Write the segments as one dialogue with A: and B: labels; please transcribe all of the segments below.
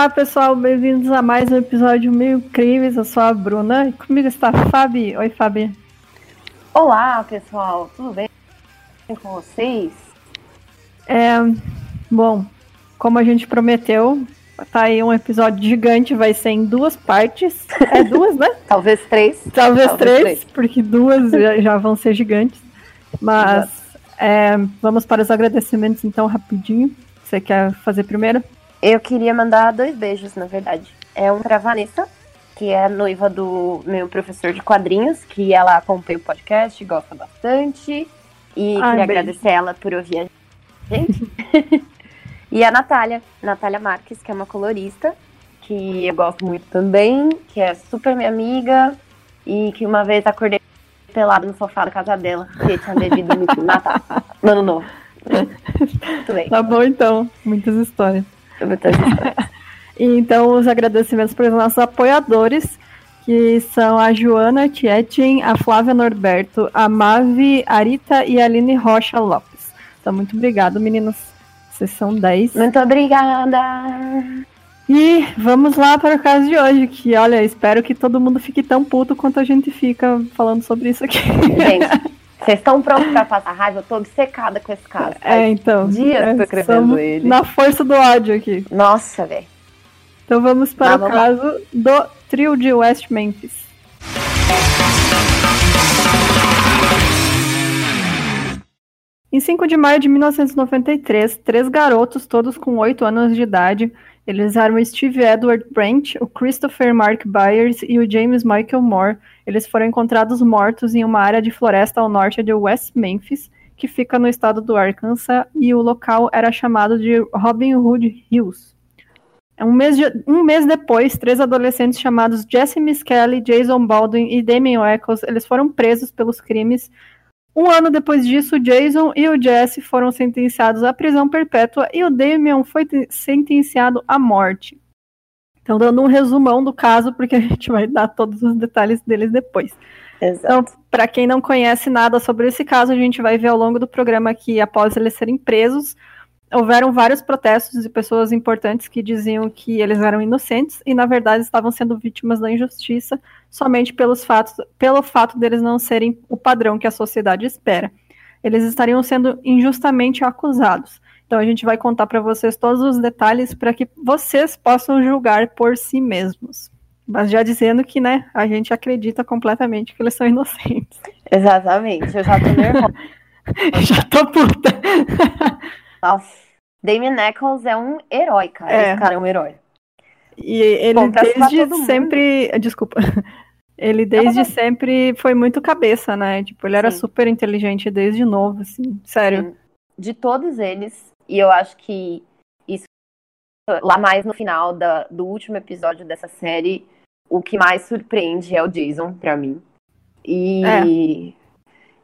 A: Olá, pessoal, bem-vindos a mais um episódio meio incríveis. Eu sou a Bruna e comigo está a Fabi. Oi, Fabi.
B: Olá, pessoal, tudo bem com vocês?
A: É, bom, como a gente prometeu, tá aí um episódio gigante, vai ser em duas partes. É duas, né?
B: Talvez três.
A: Talvez, Talvez três, três, porque duas já, já, vão ser gigantes. Mas é, vamos para os agradecimentos então rapidinho. Você quer fazer primeiro?
B: Eu queria mandar dois beijos, na verdade. É um pra Vanessa, que é noiva do meu professor de quadrinhos, que ela acompanha o podcast, gosta bastante. E Ai, queria beijo. agradecer ela por ouvir a gente. e a Natália, Natália Marques, que é uma colorista, que eu gosto muito também, que é super minha amiga, e que uma vez acordei pelado no sofá da casa dela, que tinha bebido no Natal. Ano novo.
A: Muito bem. Tá bom então, muitas histórias. então, os agradecimentos para os nossos apoiadores, que são a Joana Tietchin, a Flávia Norberto, a Mavi, Arita e a Aline Rocha Lopes. Então, muito obrigado, meninos. Vocês são 10.
B: Muito obrigada!
A: E vamos lá para o caso de hoje, que olha, espero que todo mundo fique tão puto quanto a gente fica falando sobre isso aqui.
B: Gente, vocês estão prontos para passar raiva? Eu tô obcecada com esse caso.
A: É, então.
B: Dias
A: é,
B: tô escrevendo ele.
A: Na força do ódio aqui.
B: Nossa, velho.
A: Então vamos para o caso lá. do trio de West Memphis. Em 5 de maio de 1993, três garotos, todos com 8 anos de idade, eles eram o Steve Edward Brent, o Christopher Mark Byers e o James Michael Moore. Eles foram encontrados mortos em uma área de floresta ao norte de West Memphis, que fica no estado do Arkansas, e o local era chamado de Robin Hood Hills. Um mês, de, um mês depois, três adolescentes chamados Jesse Miss Kelly, Jason Baldwin e Damien Eccles, eles foram presos pelos crimes um ano depois disso, o Jason e o Jesse foram sentenciados à prisão perpétua e o Damian foi sentenciado à morte. Então, dando um resumão do caso, porque a gente vai dar todos os detalhes deles depois.
B: Exato.
A: Então, para quem não conhece nada sobre esse caso, a gente vai ver ao longo do programa que, após eles serem presos, houveram vários protestos de pessoas importantes que diziam que eles eram inocentes e, na verdade, estavam sendo vítimas da injustiça somente pelos fatos, pelo fato deles não serem o padrão que a sociedade espera. Eles estariam sendo injustamente acusados. Então, a gente vai contar para vocês todos os detalhes para que vocês possam julgar por si mesmos. Mas já dizendo que, né, a gente acredita completamente que eles são inocentes.
B: Exatamente, eu já tô nervosa.
A: já tô puta.
B: Nossa, Damien Eccles é um herói, cara. É. Esse cara é um herói.
A: E ele Bom, desde sempre. Desculpa. Ele desde sempre foi muito cabeça, né? Tipo, ele era Sim. super inteligente desde novo, assim. Sério.
B: De todos eles, e eu acho que isso lá mais no final da, do último episódio dessa série, o que mais surpreende é o Jason, pra mim. E. É.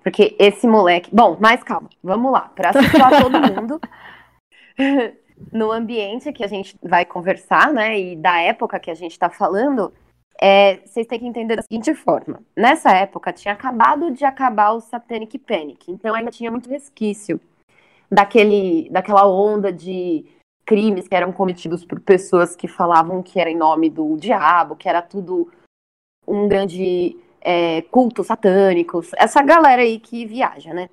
B: Porque esse moleque. Bom, mas calma, vamos lá. Pra situar todo mundo no ambiente que a gente vai conversar, né? E da época que a gente tá falando, é, vocês têm que entender da seguinte forma. Nessa época, tinha acabado de acabar o Satanic Panic, então ainda tinha muito resquício daquele, daquela onda de crimes que eram cometidos por pessoas que falavam que era em nome do diabo, que era tudo um grande é, culto satânico, essa galera aí que viaja, né?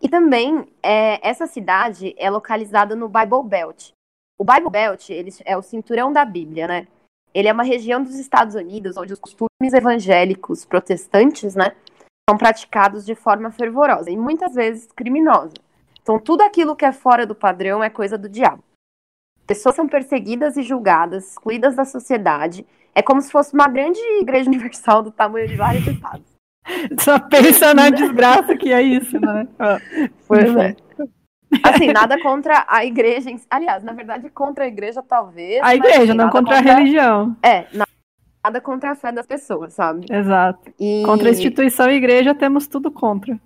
B: E também, é, essa cidade é localizada no Bible Belt. O Bible Belt ele é o cinturão da Bíblia, né? Ele é uma região dos Estados Unidos onde os costumes evangélicos protestantes, né, são praticados de forma fervorosa e muitas vezes criminosa. Então, tudo aquilo que é fora do padrão é coisa do diabo. Pessoas são perseguidas e julgadas, excluídas da sociedade é como se fosse uma grande igreja universal do tamanho de vários estados.
A: Só pensa na desgraça que é isso, né?
B: Pois é. Assim, nada contra a igreja. Aliás, na verdade, contra a igreja, talvez.
A: A igreja, não contra, contra, a religião.
B: É, nada contra a fé das pessoas, sabe?
A: Exato. E... Contra a instituição e igreja, temos tudo contra.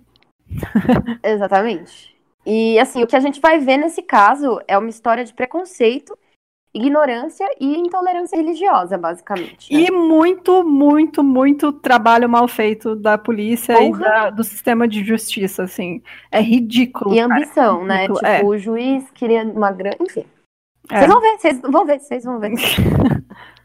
B: Exatamente. E, assim, o que a gente vai ver nesse caso é uma história de preconceito ignorância e intolerância religiosa, basicamente.
A: Né? E muito, muito, muito trabalho mal feito da polícia Porra. e da, do sistema de justiça, assim. É ridículo.
B: E ambição, né? Tipo, é. o juiz queria uma grande. Enfim. É. Vocês vão ver, vocês vão ver, vocês vão ver.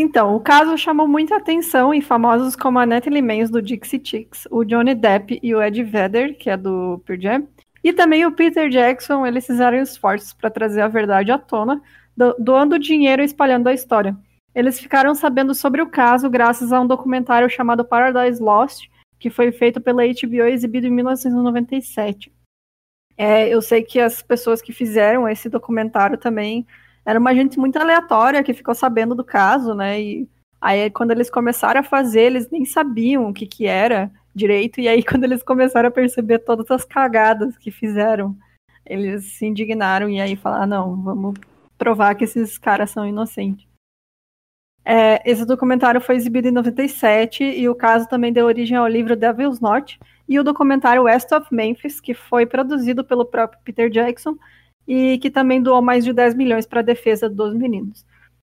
A: Então, o caso chamou muita atenção e famosos como a Natalie Mays do Dixie Chicks, o Johnny Depp e o Ed Vedder, que é do Pearl Jam, e também o Peter Jackson, eles fizeram esforços para trazer a verdade à tona, do, doando dinheiro e espalhando a história. Eles ficaram sabendo sobre o caso graças a um documentário chamado Paradise Lost, que foi feito pela HBO e exibido em 1997. É, eu sei que as pessoas que fizeram esse documentário também era uma gente muito aleatória que ficou sabendo do caso, né? E aí quando eles começaram a fazer, eles nem sabiam o que que era direito, e aí quando eles começaram a perceber todas as cagadas que fizeram, eles se indignaram e aí falaram, ah, não, vamos provar que esses caras são inocentes. É, esse documentário foi exibido em 97 e o caso também deu origem ao livro Devil's Knot e o documentário West of Memphis, que foi produzido pelo próprio Peter Jackson e que também doou mais de 10 milhões para a defesa dos meninos.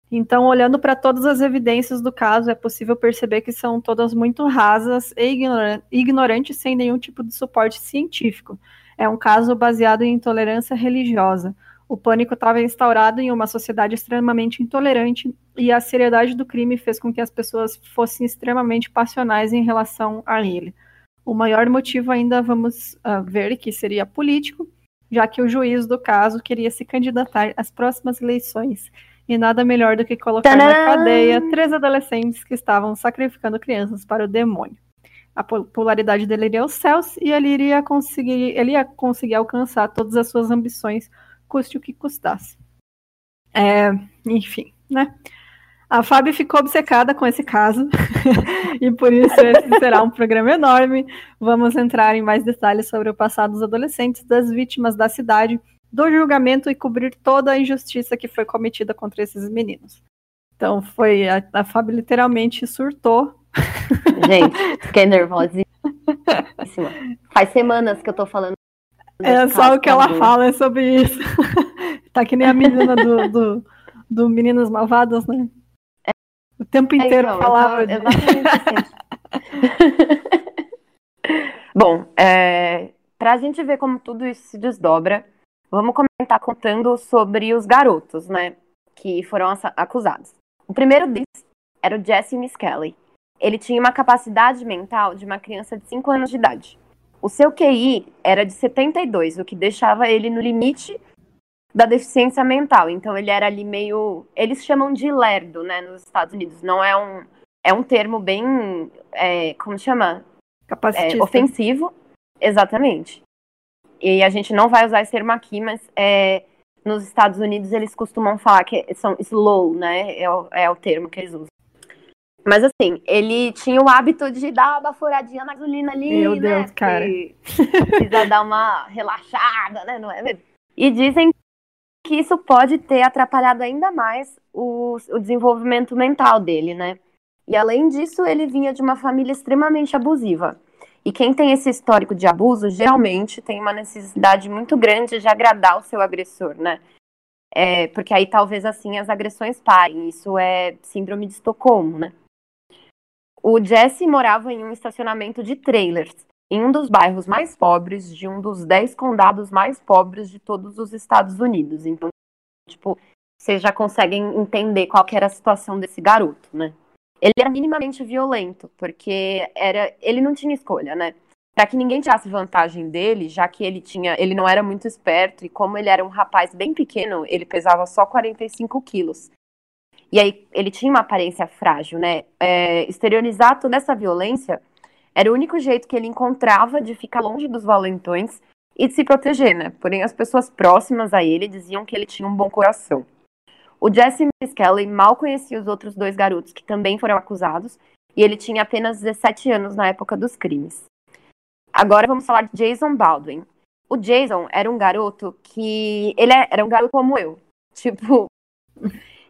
A: Então, olhando para todas as evidências do caso, é possível perceber que são todas muito rasas e ignorantes, sem nenhum tipo de suporte científico. É um caso baseado em intolerância religiosa. O pânico estava instaurado em uma sociedade extremamente intolerante e a seriedade do crime fez com que as pessoas fossem extremamente passionais em relação a ele. O maior motivo ainda vamos uh, ver que seria político, já que o juiz do caso queria se candidatar às próximas eleições. E nada melhor do que colocar Tadã! na cadeia três adolescentes que estavam sacrificando crianças para o demônio. A popularidade dele iria aos céus e ele iria conseguir, ele ia conseguir alcançar todas as suas ambições, custe o que custasse. É, enfim, né? A Fábio ficou obcecada com esse caso e por isso esse será um programa enorme. Vamos entrar em mais detalhes sobre o passado dos adolescentes, das vítimas da cidade, do julgamento e cobrir toda a injustiça que foi cometida contra esses meninos. Então foi a, a Fábio literalmente surtou.
B: Gente, fiquei nervosa. Faz semanas que eu tô falando.
A: É só o que ela fala é sobre isso. tá que nem a menina do, do, do Meninas Malvadas, né? O tempo é, inteiro é, então, falava. Tô, exatamente
B: assim. Bom, é, para a gente ver como tudo isso se desdobra, vamos começar contando sobre os garotos, né? Que foram acusados. O primeiro deles era o Jesse Miskelly. Ele tinha uma capacidade mental de uma criança de 5 anos de idade. O seu QI era de 72, o que deixava ele no limite da deficiência mental. Então ele era ali meio. Eles chamam de lerdo, né, nos Estados Unidos. Não é um. É um termo bem. É, como chama? É, ofensivo. Exatamente. E a gente não vai usar esse termo aqui, mas é, nos Estados Unidos eles costumam falar que são slow, né? É o, é o termo que eles usam. Mas assim, ele tinha o hábito de dar uma furadinha na gasolina ali,
A: Meu
B: né?
A: Deus, cara.
B: Precisa dar uma relaxada, né? Não é mesmo? E dizem que isso pode ter atrapalhado ainda mais o, o desenvolvimento mental dele, né? E além disso, ele vinha de uma família extremamente abusiva. E quem tem esse histórico de abuso geralmente tem uma necessidade muito grande de agradar o seu agressor, né? É, porque aí talvez assim as agressões parem. Isso é síndrome de Estocolmo, né? O Jesse morava em um estacionamento de trailers em um dos bairros mais pobres de um dos dez condados mais pobres de todos os Estados Unidos. Então, tipo, vocês já conseguem entender qual era a situação desse garoto, né? Ele era minimamente violento, porque era, ele não tinha escolha, né? Para que ninguém tirasse vantagem dele, já que ele tinha, ele não era muito esperto e como ele era um rapaz bem pequeno, ele pesava só 45 quilos. E aí ele tinha uma aparência frágil, né? É, exteriorizar toda essa violência era o único jeito que ele encontrava de ficar longe dos valentões e de se proteger, né? Porém, as pessoas próximas a ele diziam que ele tinha um bom coração. O Jesse Kelly mal conhecia os outros dois garotos que também foram acusados e ele tinha apenas 17 anos na época dos crimes. Agora vamos falar de Jason Baldwin. O Jason era um garoto que. Ele é, era um garoto como eu. Tipo,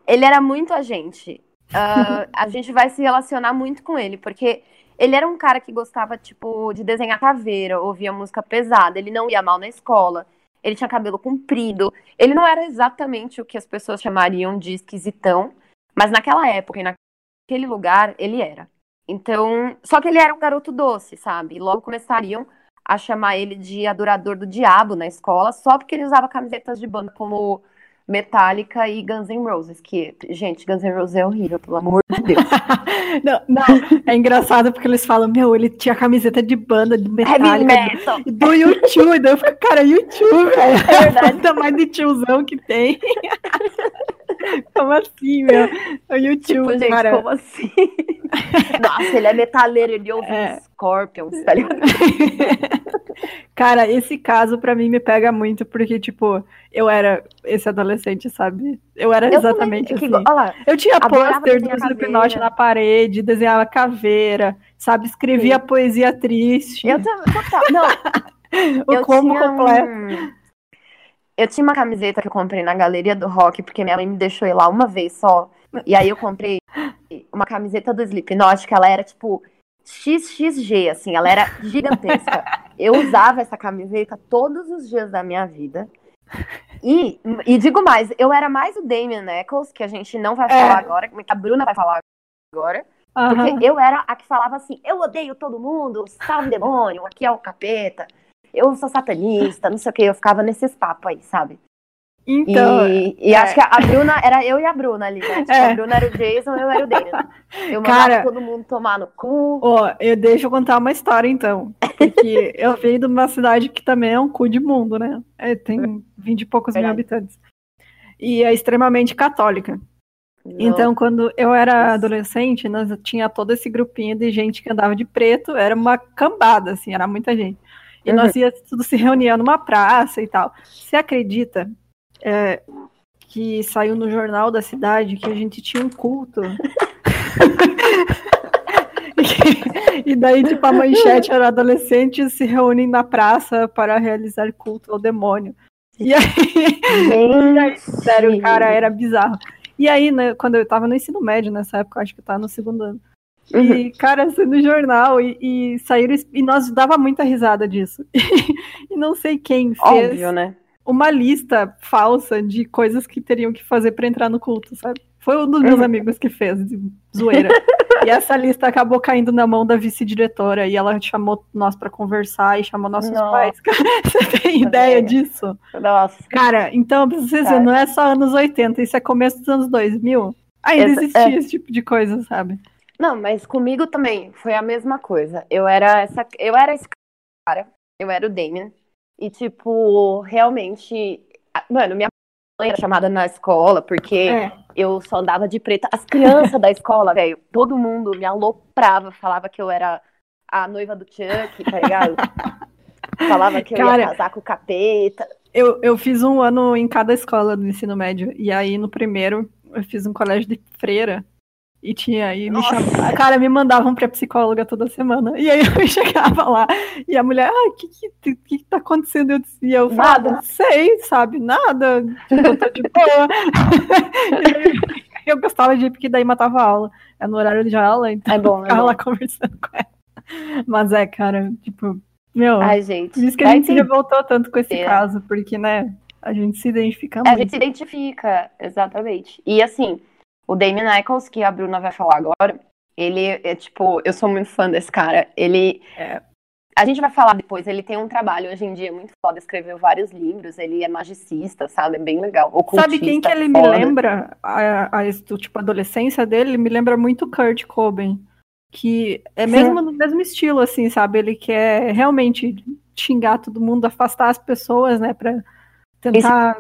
B: ele era muito a gente. Uh, a gente vai se relacionar muito com ele, porque ele era um cara que gostava, tipo, de desenhar caveira, ouvia música pesada, ele não ia mal na escola, ele tinha cabelo comprido. Ele não era exatamente o que as pessoas chamariam de esquisitão, mas naquela época e naquele lugar, ele era. Então, só que ele era um garoto doce, sabe? Logo começariam a chamar ele de adorador do diabo na escola, só porque ele usava camisetas de banda como Metallica e Guns N' Roses, que, gente, Guns N' Roses é horrível, pelo amor de Deus.
A: não, não, é engraçado porque eles falam, meu, ele tinha camiseta de banda de Metallica,
B: metal.
A: do, do YouTube, e daí eu fico, cara, YouTube, velho, é verdade. Ainda mais de tiozão que tem. como assim, meu? O YouTube, tipo, gente, cara.
B: como assim? Nossa, ele é metaleiro, ele ouve é. Scorpions, tá ligado?
A: Cara, esse caso pra mim me pega muito, porque, tipo, eu era esse adolescente, sabe? Eu era eu exatamente também, assim. Que, eu tinha pôster do Slipknot na parede, desenhava caveira, sabe? Escrevia Sim. poesia triste.
B: Eu também, total. Não.
A: o eu combo completo. Um...
B: Eu tinha uma camiseta que eu comprei na Galeria do Rock, porque minha mãe me deixou ir lá uma vez só. E aí eu comprei uma camiseta do Slipknot, que ela era, tipo, XXG, assim, ela era gigantesca. Eu usava essa camiseta todos os dias da minha vida. E, e digo mais, eu era mais o Damien Eccles, que a gente não vai falar é. agora, que a Bruna vai falar agora. Uhum. Porque eu era a que falava assim: eu odeio todo mundo, salve demônio, aqui é o capeta, eu sou satanista, não sei o que. Eu ficava nesses papos aí, sabe? Então, e, e é. acho que a Bruna era eu e a Bruna ali, né? Tipo, é. a Bruna era o Jason, eu era o Daniel. Eu mandava Cara, todo mundo tomar no cu.
A: Ó, eu deixo eu contar uma história então. Porque eu venho de uma cidade que também é um cu de mundo, né? É, tem vinte e poucos mil habitantes. E é extremamente católica. Não. Então, quando eu era adolescente, nós tinha todo esse grupinho de gente que andava de preto, era uma cambada, assim, era muita gente. E uhum. nós ia tudo se reunia numa praça e tal. Você acredita é, que saiu no jornal da cidade que a gente tinha um culto. e, daí, tipo, a manchete era adolescentes se reúnem na praça para realizar culto ao demônio. E aí, e aí sério, cara, era bizarro. E aí, né, quando eu tava no ensino médio nessa época, acho que eu tava no segundo ano. E, uhum. cara, assim, no jornal, e, e saíram, e nós dava muita risada disso. E, e não sei quem fez.
B: Óbvio, né?
A: Uma lista falsa de coisas que teriam que fazer para entrar no culto, sabe? Foi um dos meus amigos que fez, zoeira. e essa lista acabou caindo na mão da vice-diretora e ela chamou nós para conversar e chamou nossos Nossa. pais. Você tem ideia disso?
B: Nossa.
A: Cara, então, pra vocês verem, não é só anos 80, isso é começo dos anos 2000. Ainda esse, existia é... esse tipo de coisa, sabe?
B: Não, mas comigo também foi a mesma coisa. Eu era essa, eu era esse cara, eu era o Damien. E, tipo, realmente. Mano, minha mãe era chamada na escola porque é. eu só andava de preta. As crianças da escola, velho, todo mundo me aloprava, falava que eu era a noiva do Chuck, tá ligado? falava que eu Cara, ia casar com o capeta.
A: Eu, eu fiz um ano em cada escola do ensino médio. E aí, no primeiro, eu fiz um colégio de freira. E tinha aí, me chamava, cara, me mandavam pra psicóloga toda semana. E aí eu chegava lá e a mulher, ah, o que, que, que tá acontecendo? Eu dizia, eu falava, não sei, sabe, nada, eu tô de boa. eu gostava de ir porque daí matava a aula. É no horário de aula, então
B: é bom,
A: é ficava
B: bom.
A: lá conversando com ela. Mas é, cara, tipo, meu,
B: Ai, gente,
A: por isso que a gente se revoltou tanto com esse é. caso, porque, né, a gente se identifica muito.
B: A gente se identifica, exatamente. E assim, o Damien Eccles, que a Bruna vai falar agora, ele é tipo, eu sou muito fã desse cara. Ele. É, a gente vai falar depois, ele tem um trabalho hoje em dia muito foda, escreveu vários livros, ele é magicista, sabe? É bem legal.
A: Sabe quem que ele foda. me lembra? A, a, tipo, a adolescência dele me lembra muito Kurt Cobain. Que é mesmo Sim. no mesmo estilo, assim, sabe? Ele quer realmente xingar todo mundo, afastar as pessoas, né? Pra tentar.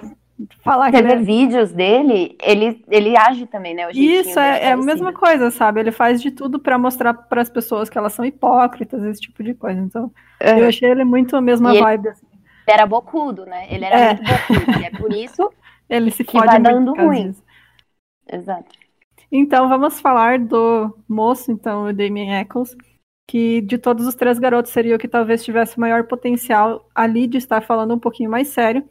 A: Falar
B: Você vê vídeos dele, ele, ele age também, né?
A: Isso, é, é a mesma coisa, sabe? Ele faz de tudo para mostrar para as pessoas que elas são hipócritas, esse tipo de coisa. Então, uhum. eu achei ele muito a mesma e vibe. Ele, assim.
B: ele era bocudo, né? Ele era é. muito bocudo, e é por isso
A: ele se
B: que vai dando ruim. Exato.
A: Então, vamos falar do moço, então, o Damien Eccles, que de todos os três garotos seria o que talvez tivesse maior potencial ali de estar falando um pouquinho mais sério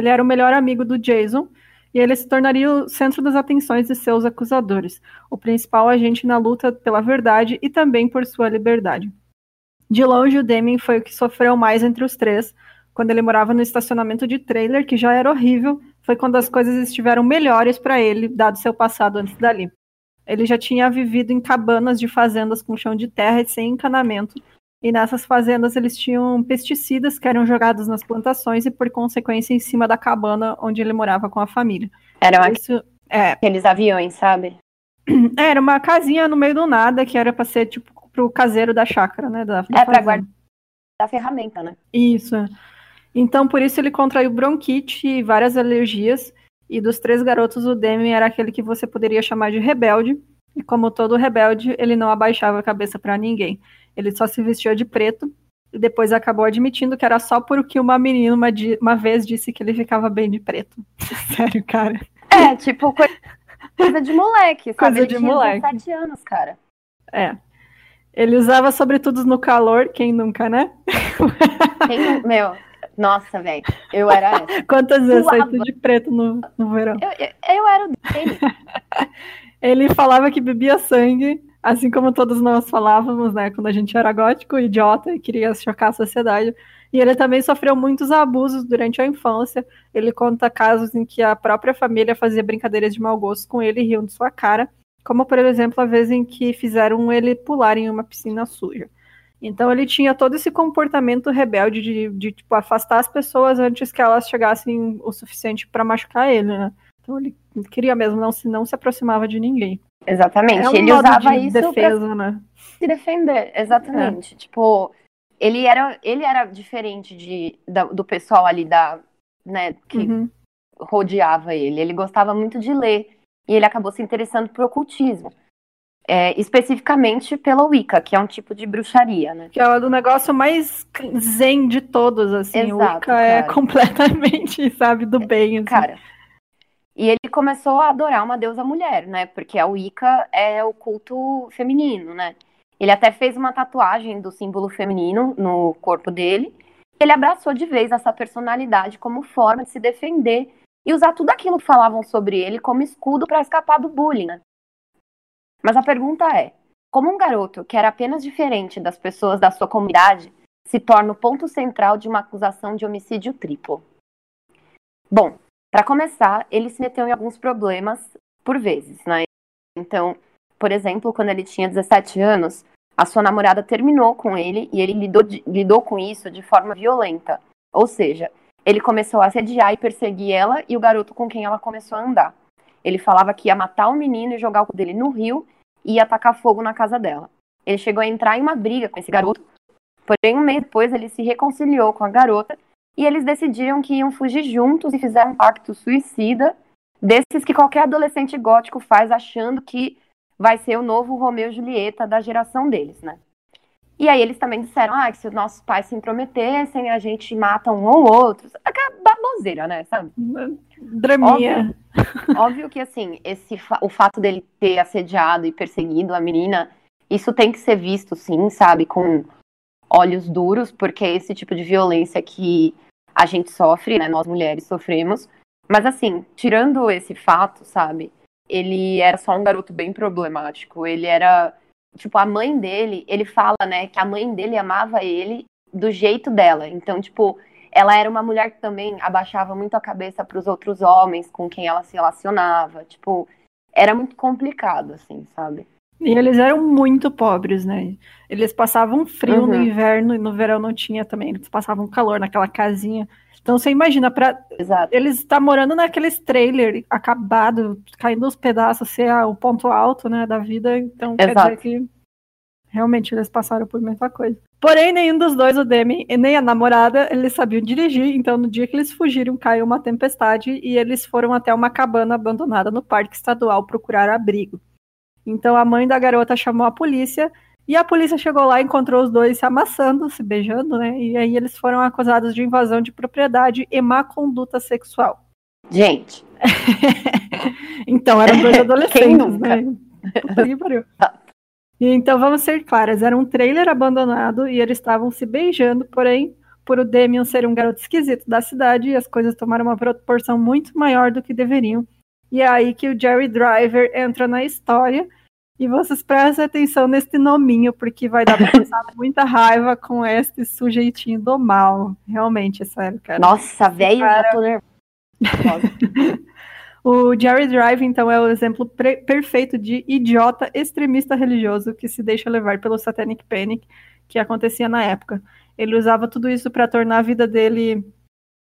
A: ele era o melhor amigo do Jason e ele se tornaria o centro das atenções de seus acusadores, o principal agente na luta pela verdade e também por sua liberdade. De longe, o Damien foi o que sofreu mais entre os três. Quando ele morava no estacionamento de trailer, que já era horrível, foi quando as coisas estiveram melhores para ele, dado seu passado antes dali. Ele já tinha vivido em cabanas de fazendas com chão de terra e sem encanamento, E nessas fazendas eles tinham pesticidas que eram jogados nas plantações e, por consequência, em cima da cabana onde ele morava com a família.
B: Eram Isso, é, aqueles aviões, sabe?
A: É, era uma casinha no meio do nada que era para ser tipo pro caseiro da chácara, né? Da,
B: da é, para guardar a ferramenta, né?
A: Isso. Então, por isso ele contraiu bronquite e várias alergias. E dos três garotos, o Demi era aquele que você poderia chamar de rebelde. E como todo rebelde, ele não abaixava a cabeça para ninguém. Ele só se vestia de preto e depois acabou admitindo que era só porque uma menina uma, uma vez disse que ele ficava bem de preto. Sério, cara.
B: É, tipo, coisa de moleque, sabe?
A: Coisa de
B: ele
A: moleque.
B: 17 anos, cara.
A: É. Ele usava sobretudo no calor, quem nunca, né?
B: Quem, meu, nossa, velho, eu era essa.
A: Quantas vezes saiu de preto no, no verão?
B: Eu, eu, eu era o dele.
A: ele falava que bebia sangue, assim como todos nós falávamos, né, quando a gente era gótico, idiota e queria chocar a sociedade. E ele também sofreu muitos abusos durante a infância. Ele conta casos em que a própria família fazia brincadeiras de mau gosto com ele e riam de sua cara, como por exemplo a vez em que fizeram ele pular em uma piscina suja. Então ele tinha todo esse comportamento rebelde de, de tipo, afastar as pessoas antes que elas chegassem o suficiente para machucar ele, né? Então ele queria mesmo, não se, não se aproximava de ninguém.
B: Exatamente.
A: É um
B: ele usava
A: de
B: isso
A: defesa,
B: pra
A: né?
B: se defender. Exatamente. É. Tipo, ele era, ele era diferente de, da, do pessoal ali da, né, que uhum. rodeava ele. Ele gostava muito de ler e ele acabou se interessando por ocultismo. É, especificamente pela Wicca, que é um tipo de bruxaria, né?
A: Que é o negócio mais zen de todos, assim. Exato, o Wicca é completamente, sabe, do bem. Assim.
B: Cara, e ele começou a adorar uma deusa mulher, né? Porque a Wicca é o culto feminino, né? Ele até fez uma tatuagem do símbolo feminino no corpo dele. Ele abraçou de vez essa personalidade como forma de se defender e usar tudo aquilo que falavam sobre ele como escudo para escapar do bullying. Né? Mas a pergunta é: como um garoto que era apenas diferente das pessoas da sua comunidade se torna o ponto central de uma acusação de homicídio triplo? Bom, para começar, ele se meteu em alguns problemas por vezes, né? Então, por exemplo, quando ele tinha 17 anos, a sua namorada terminou com ele e ele lidou, lidou com isso de forma violenta. Ou seja, ele começou a assediar e perseguir ela e o garoto com quem ela começou a andar. Ele falava que ia matar o menino e jogar o dele no rio e ia atacar fogo na casa dela. Ele chegou a entrar em uma briga com esse garoto, porém um mês depois ele se reconciliou com a garota e eles decidiram que iam fugir juntos e fizeram um pacto suicida, desses que qualquer adolescente gótico faz achando que vai ser o novo Romeu e Julieta da geração deles, né? E aí eles também disseram, ah, que se os nossos pais se intrometessem, a gente mata um ou outro. Aquela baboseira, né, sabe?
A: Draminha.
B: Óbvio, óbvio que, assim, esse, o fato dele ter assediado e perseguido a menina, isso tem que ser visto, sim, sabe, com olhos duros, porque é esse tipo de violência que a gente sofre, né, nós mulheres sofremos. Mas, assim, tirando esse fato, sabe, ele era só um garoto bem problemático. Ele era. Tipo, a mãe dele, ele fala, né, que a mãe dele amava ele do jeito dela. Então, tipo, ela era uma mulher que também abaixava muito a cabeça para os outros homens com quem ela se relacionava. Tipo, era muito complicado, assim, sabe?
A: E eles eram muito pobres, né? Eles passavam frio uhum. no inverno e no verão não tinha também. Eles passavam calor naquela casinha. Então você imagina, para eles estar tá morando naqueles trailer acabado, caindo os pedaços, ser o ponto alto né, da vida. Então Exato. quer dizer que realmente eles passaram por muita coisa. Porém, nenhum dos dois, o Demi e nem a namorada, eles sabiam dirigir. Então, no dia que eles fugiram, caiu uma tempestade e eles foram até uma cabana abandonada no parque estadual procurar abrigo. Então, a mãe da garota chamou a polícia e a polícia chegou lá e encontrou os dois se amassando, se beijando, né? E aí eles foram acusados de invasão de propriedade e má conduta sexual.
B: Gente.
A: então, eram dois adolescentes, né? então, vamos ser claras, era um trailer abandonado e eles estavam se beijando, porém, por o Demian ser um garoto esquisito da cidade, as coisas tomaram uma proporção muito maior do que deveriam. E é aí que o Jerry Driver entra na história e vocês prestem atenção nesse nominho, porque vai dar pra passar muita raiva com este sujeitinho do mal. Realmente, é sério, cara.
B: Nossa, velho, cara... já tô
A: nervosa. o Jerry Drive, então, é o exemplo perfeito de idiota extremista religioso que se deixa levar pelo Satanic Panic, que acontecia na época. Ele usava tudo isso para tornar a vida dele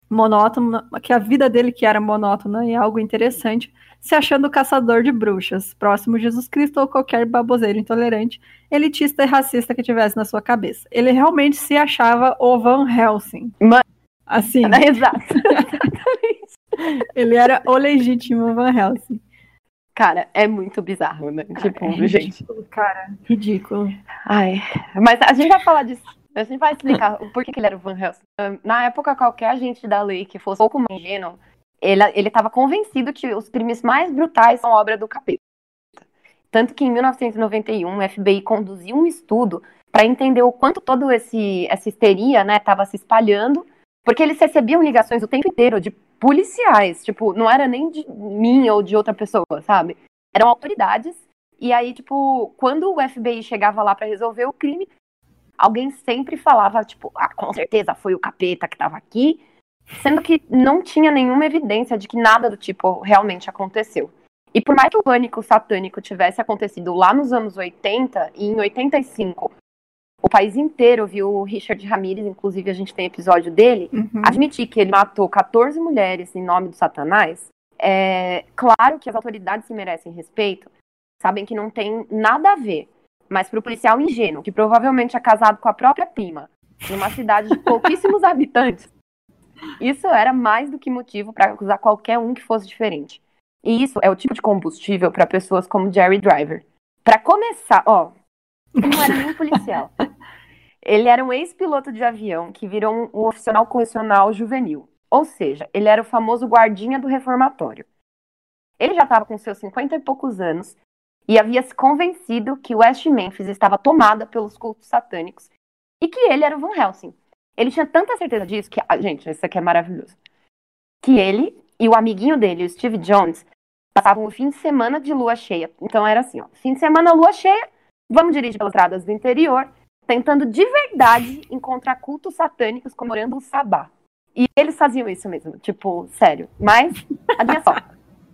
A: monótona, que a vida dele que era monótona e algo interessante, se achando caçador de bruxas, próximo de Jesus Cristo ou qualquer baboseiro intolerante, elitista e racista que tivesse na sua cabeça. Ele realmente se achava o Van Helsing.
B: Mano.
A: Assim.
B: Exato.
A: ele era o legítimo Van Helsing.
B: Cara, é muito bizarro, né?
A: Cara,
B: tipo,
A: é
B: gente.
A: ridículo, cara. Ridículo.
B: Ai, mas a gente vai falar disso. A gente vai explicar o porquê que ele era o Van Helsing. Na época, qualquer agente da lei que fosse pouco mais ingênuo, ele estava convencido que os crimes mais brutais são obra do capeta. Tanto que em 1991 o FBI conduziu um estudo para entender o quanto toda essa histeria estava né, se espalhando, porque eles recebiam ligações o tempo inteiro de policiais, tipo, não era nem de mim ou de outra pessoa, sabe? Eram autoridades. E aí, tipo, quando o FBI chegava lá para resolver o crime, alguém sempre falava, tipo, ah, com certeza foi o capeta que estava aqui, sendo que não tinha nenhuma evidência de que nada do tipo realmente aconteceu. E por mais que o pânico satânico tivesse acontecido lá nos anos 80 e em 85, o país inteiro viu o Richard Ramirez, inclusive a gente tem episódio dele,
A: Uhum.
B: admitir que ele matou 14 mulheres em nome do Satanás. É claro que as autoridades se merecem respeito, sabem que não tem nada a ver. Mas para o policial ingênuo, que provavelmente é casado com a própria prima, numa cidade de pouquíssimos habitantes, isso era mais do que motivo para acusar qualquer um que fosse diferente. E isso é o tipo de combustível para pessoas como Jerry Driver. Para começar, ó, não era nem policial. Ele era um ex-piloto de avião que virou um, um oficial correcional juvenil. Ou seja, ele era o famoso guardinha do reformatório. Ele já estava com seus 50 e poucos anos e havia se convencido que West Memphis estava tomada pelos cultos satânicos e que ele era o Van Helsing. Ele tinha tanta certeza disso que, ah, gente, isso aqui é maravilhoso. Que ele e o amiguinho dele, o Steve Jones, passavam o fim de semana de lua cheia. Então era assim, ó, fim de semana lua cheia, vamos dirigir pelas estradas do interior, tentando de verdade encontrar cultos satânicos comemorando o sabá. E eles faziam isso mesmo, tipo, sério. Mas, adivinha só,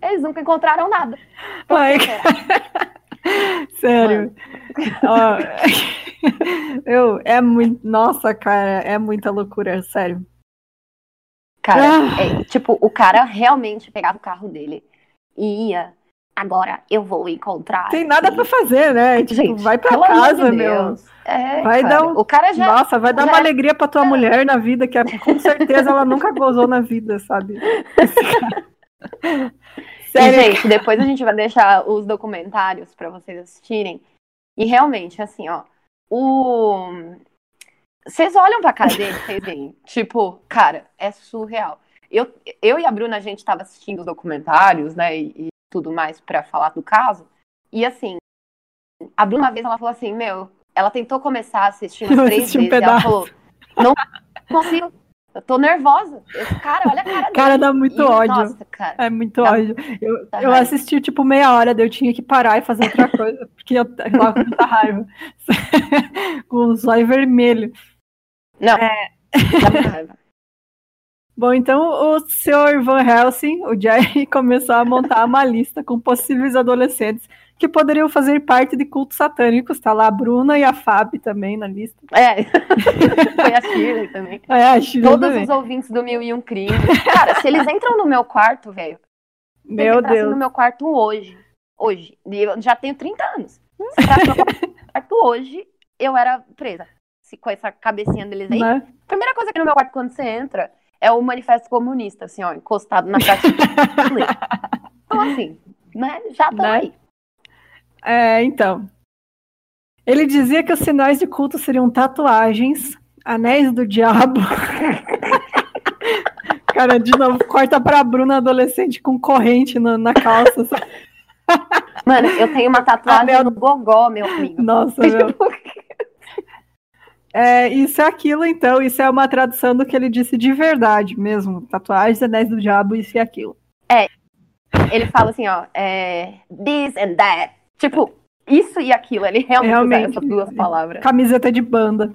B: eles nunca encontraram nada.
A: Ai,
B: será?
A: Sério. Eu, é muito. Nossa, cara, é muita loucura, sério.
B: Cara,
A: Ah.
B: é, tipo, o cara realmente pegava o carro dele e ia. Agora eu vou encontrar.
A: Tem nada
B: aqui."
A: pra fazer, né? Tipo,
B: Gente,
A: vai
B: amor
A: casa,
B: de
A: meu.
B: É,
A: Vai
B: cara,
A: dar um-
B: O cara já.
A: Nossa, vai dar
B: já
A: uma
B: é-
A: alegria pra tua mulher na vida, que é- com certeza ela nunca gozou na vida, sabe? Esse cara.
B: E,
A: Sério.
B: gente, depois a gente vai deixar os documentários pra vocês assistirem. E realmente, assim, ó, o. Vocês olham pra cara dele, vocês veem. Tipo, cara, é surreal. Eu, eu e a Bruna, a gente tava assistindo os documentários, né, e, e tudo mais pra falar do caso. E assim, a Bruna uma vez ela falou assim, meu, ela tentou começar a assistir umas três
A: um
B: vezes. e ela falou, não consigo, eu tô nervosa. Esse cara, olha a cara dele.
A: Cara, dá muito
B: E,
A: ódio.
B: Nossa, cara.
A: É muito
B: Dá
A: ódio. Eu,
B: muita
A: eu
B: raiva.
A: assisti tipo meia hora, daí eu tinha que parar e fazer outra coisa, porque eu tava com muita raiva. com o zóio vermelho.
B: Não,
A: É.
B: dá muita raiva.
A: Bom, então o senhor Van Helsing, o Jerry, começou a montar uma lista com possíveis adolescentes que poderiam fazer parte de cultos satânicos. Tá lá a Bruna e a Fábio também na lista.
B: É, foi a Shirley também.
A: É, a Shirley
B: Todos
A: também.
B: os ouvintes do Mil e Um Crimes. Cara, se eles entram no meu quarto, velho,
A: Meu Deus.
B: no meu quarto hoje, hoje, e eu já tenho 30 anos. Se no meu quarto hoje, eu era presa. Se, com essa cabecinha deles aí.
A: Né?
B: Primeira coisa que no meu quarto, quando você entra, é o manifesto comunista, assim, ó, encostado na prateleira. Então, assim, né, já tá aí.
A: É, então. Ele dizia que os sinais de culto seriam tatuagens, anéis do diabo. Cara, de novo, corta pra Bruna adolescente com corrente na, na calça. sabe?
B: Mano, eu tenho uma tatuagem
A: Anel-
B: no gogó, meu amigo.
A: Nossa, meu. É, isso é aquilo, então. Isso é uma tradução do que ele disse de verdade mesmo. Tatuagens, anéis do diabo, isso e aquilo.
B: Ele fala assim, ó, é, this and that. Tipo, isso e aquilo. Ele realmente,
A: Realmente.
B: essas duas palavras.
A: Camiseta de banda.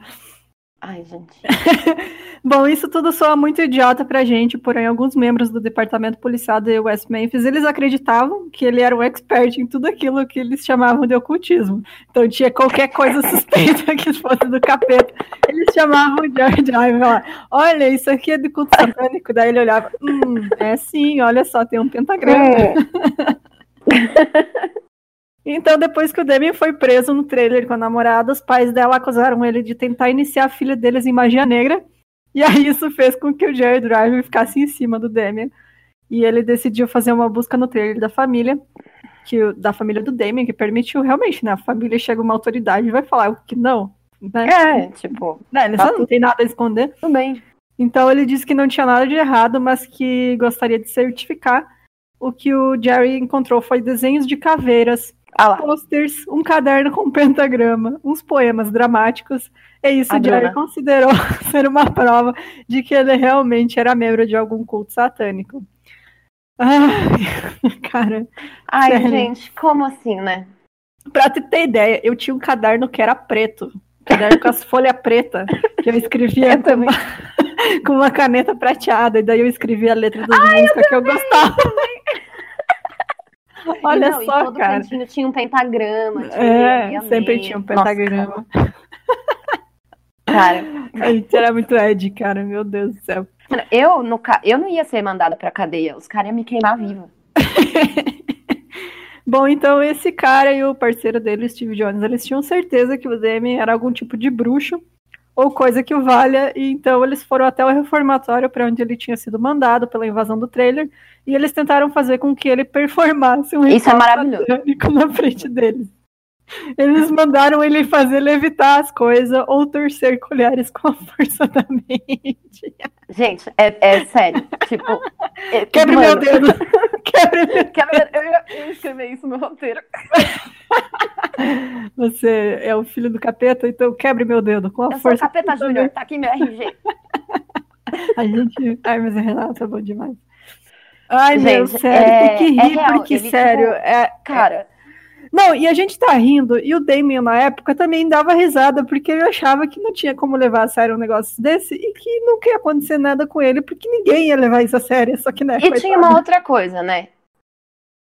B: Ai, gente.
A: Bom, isso tudo soa muito idiota pra gente, porém alguns membros do departamento policial de West Memphis, eles acreditavam que ele era um expert em tudo aquilo que eles chamavam de ocultismo. Então tinha qualquer coisa suspeita que fosse do capeta, eles chamavam o George Ivan lá, olha, isso aqui é de culto satânico, daí ele olhava, hum, é sim, olha só, tem um pentagrama. É. Então, depois que o Demi foi preso no trailer com a namorada, os pais dela acusaram ele de tentar iniciar a filha deles em magia negra. E aí isso fez com que o Jerry Driver ficasse em cima do Demian. E ele decidiu fazer uma busca no trailer da família, que da família do Demian, que permitiu realmente, né? A família chega uma autoridade e vai falar que não.
B: Né? É, tipo.
A: Né, ele só não tem nada a esconder.
B: Tudo bem.
A: Então ele disse que não tinha nada de errado, mas que gostaria de certificar. O que o Jerry encontrou foi desenhos de caveiras
B: ah
A: posters, um caderno com pentagrama, uns poemas dramáticos. É isso, o Jerry considerou ser uma prova de que ele realmente era membro de algum culto satânico. Ai, cara.
B: Ai, sério. gente, como assim, né?
A: Pra te ter ideia, eu tinha um caderno que era preto. Caderno com as folhas pretas, que eu escrevia eu com, uma, com, uma, caneta prateada, e daí eu escrevia a letra das Ai, músicas eu que eu gostava. Olha não, só, todo cara.
B: cantinho tinha um pentagrama.
A: Tinha é, sempre tinha um pentagrama.
B: Nossa, cara.
A: A gente era muito Ed, cara, meu Deus do céu.
B: Eu, no, eu não ia ser mandada pra cadeia, os caras iam me queimar viva.
A: Bom, então esse cara e o parceiro dele, Steve Jones, eles tinham certeza que o Demi era algum tipo de bruxo ou coisa que o valha, e então eles foram até o reformatório para onde ele tinha sido mandado pela invasão do trailer, e eles tentaram fazer com que ele performasse um
B: Isso é maravilhoso.
A: na frente deles. Eles mandaram ele fazer levitar as coisas ou torcer colheres com a força da mente.
B: Gente, é, é sério. Tipo,
A: é, quebre mano. meu dedo.
B: Quebre meu dedo. Eu ia, escrever isso no roteiro.
A: Você é o filho do capeta, então quebre meu dedo com a
B: eu
A: força.
B: Sou capeta Júnior, tá aqui meu RG.
A: A gente. Ai, mas a Renata é bom demais. Ai, gente, meu, sério, é, tem que rir, é real, porque, ele, sério, tipo, é.
B: Cara.
A: Não, e a gente tá rindo, e o Damien na época também dava risada, porque ele achava que não tinha como levar a sério um negócio desse e que não ia acontecer nada com ele, porque ninguém ia levar isso a sério, só que né.
B: E coitado. tinha uma outra coisa, né?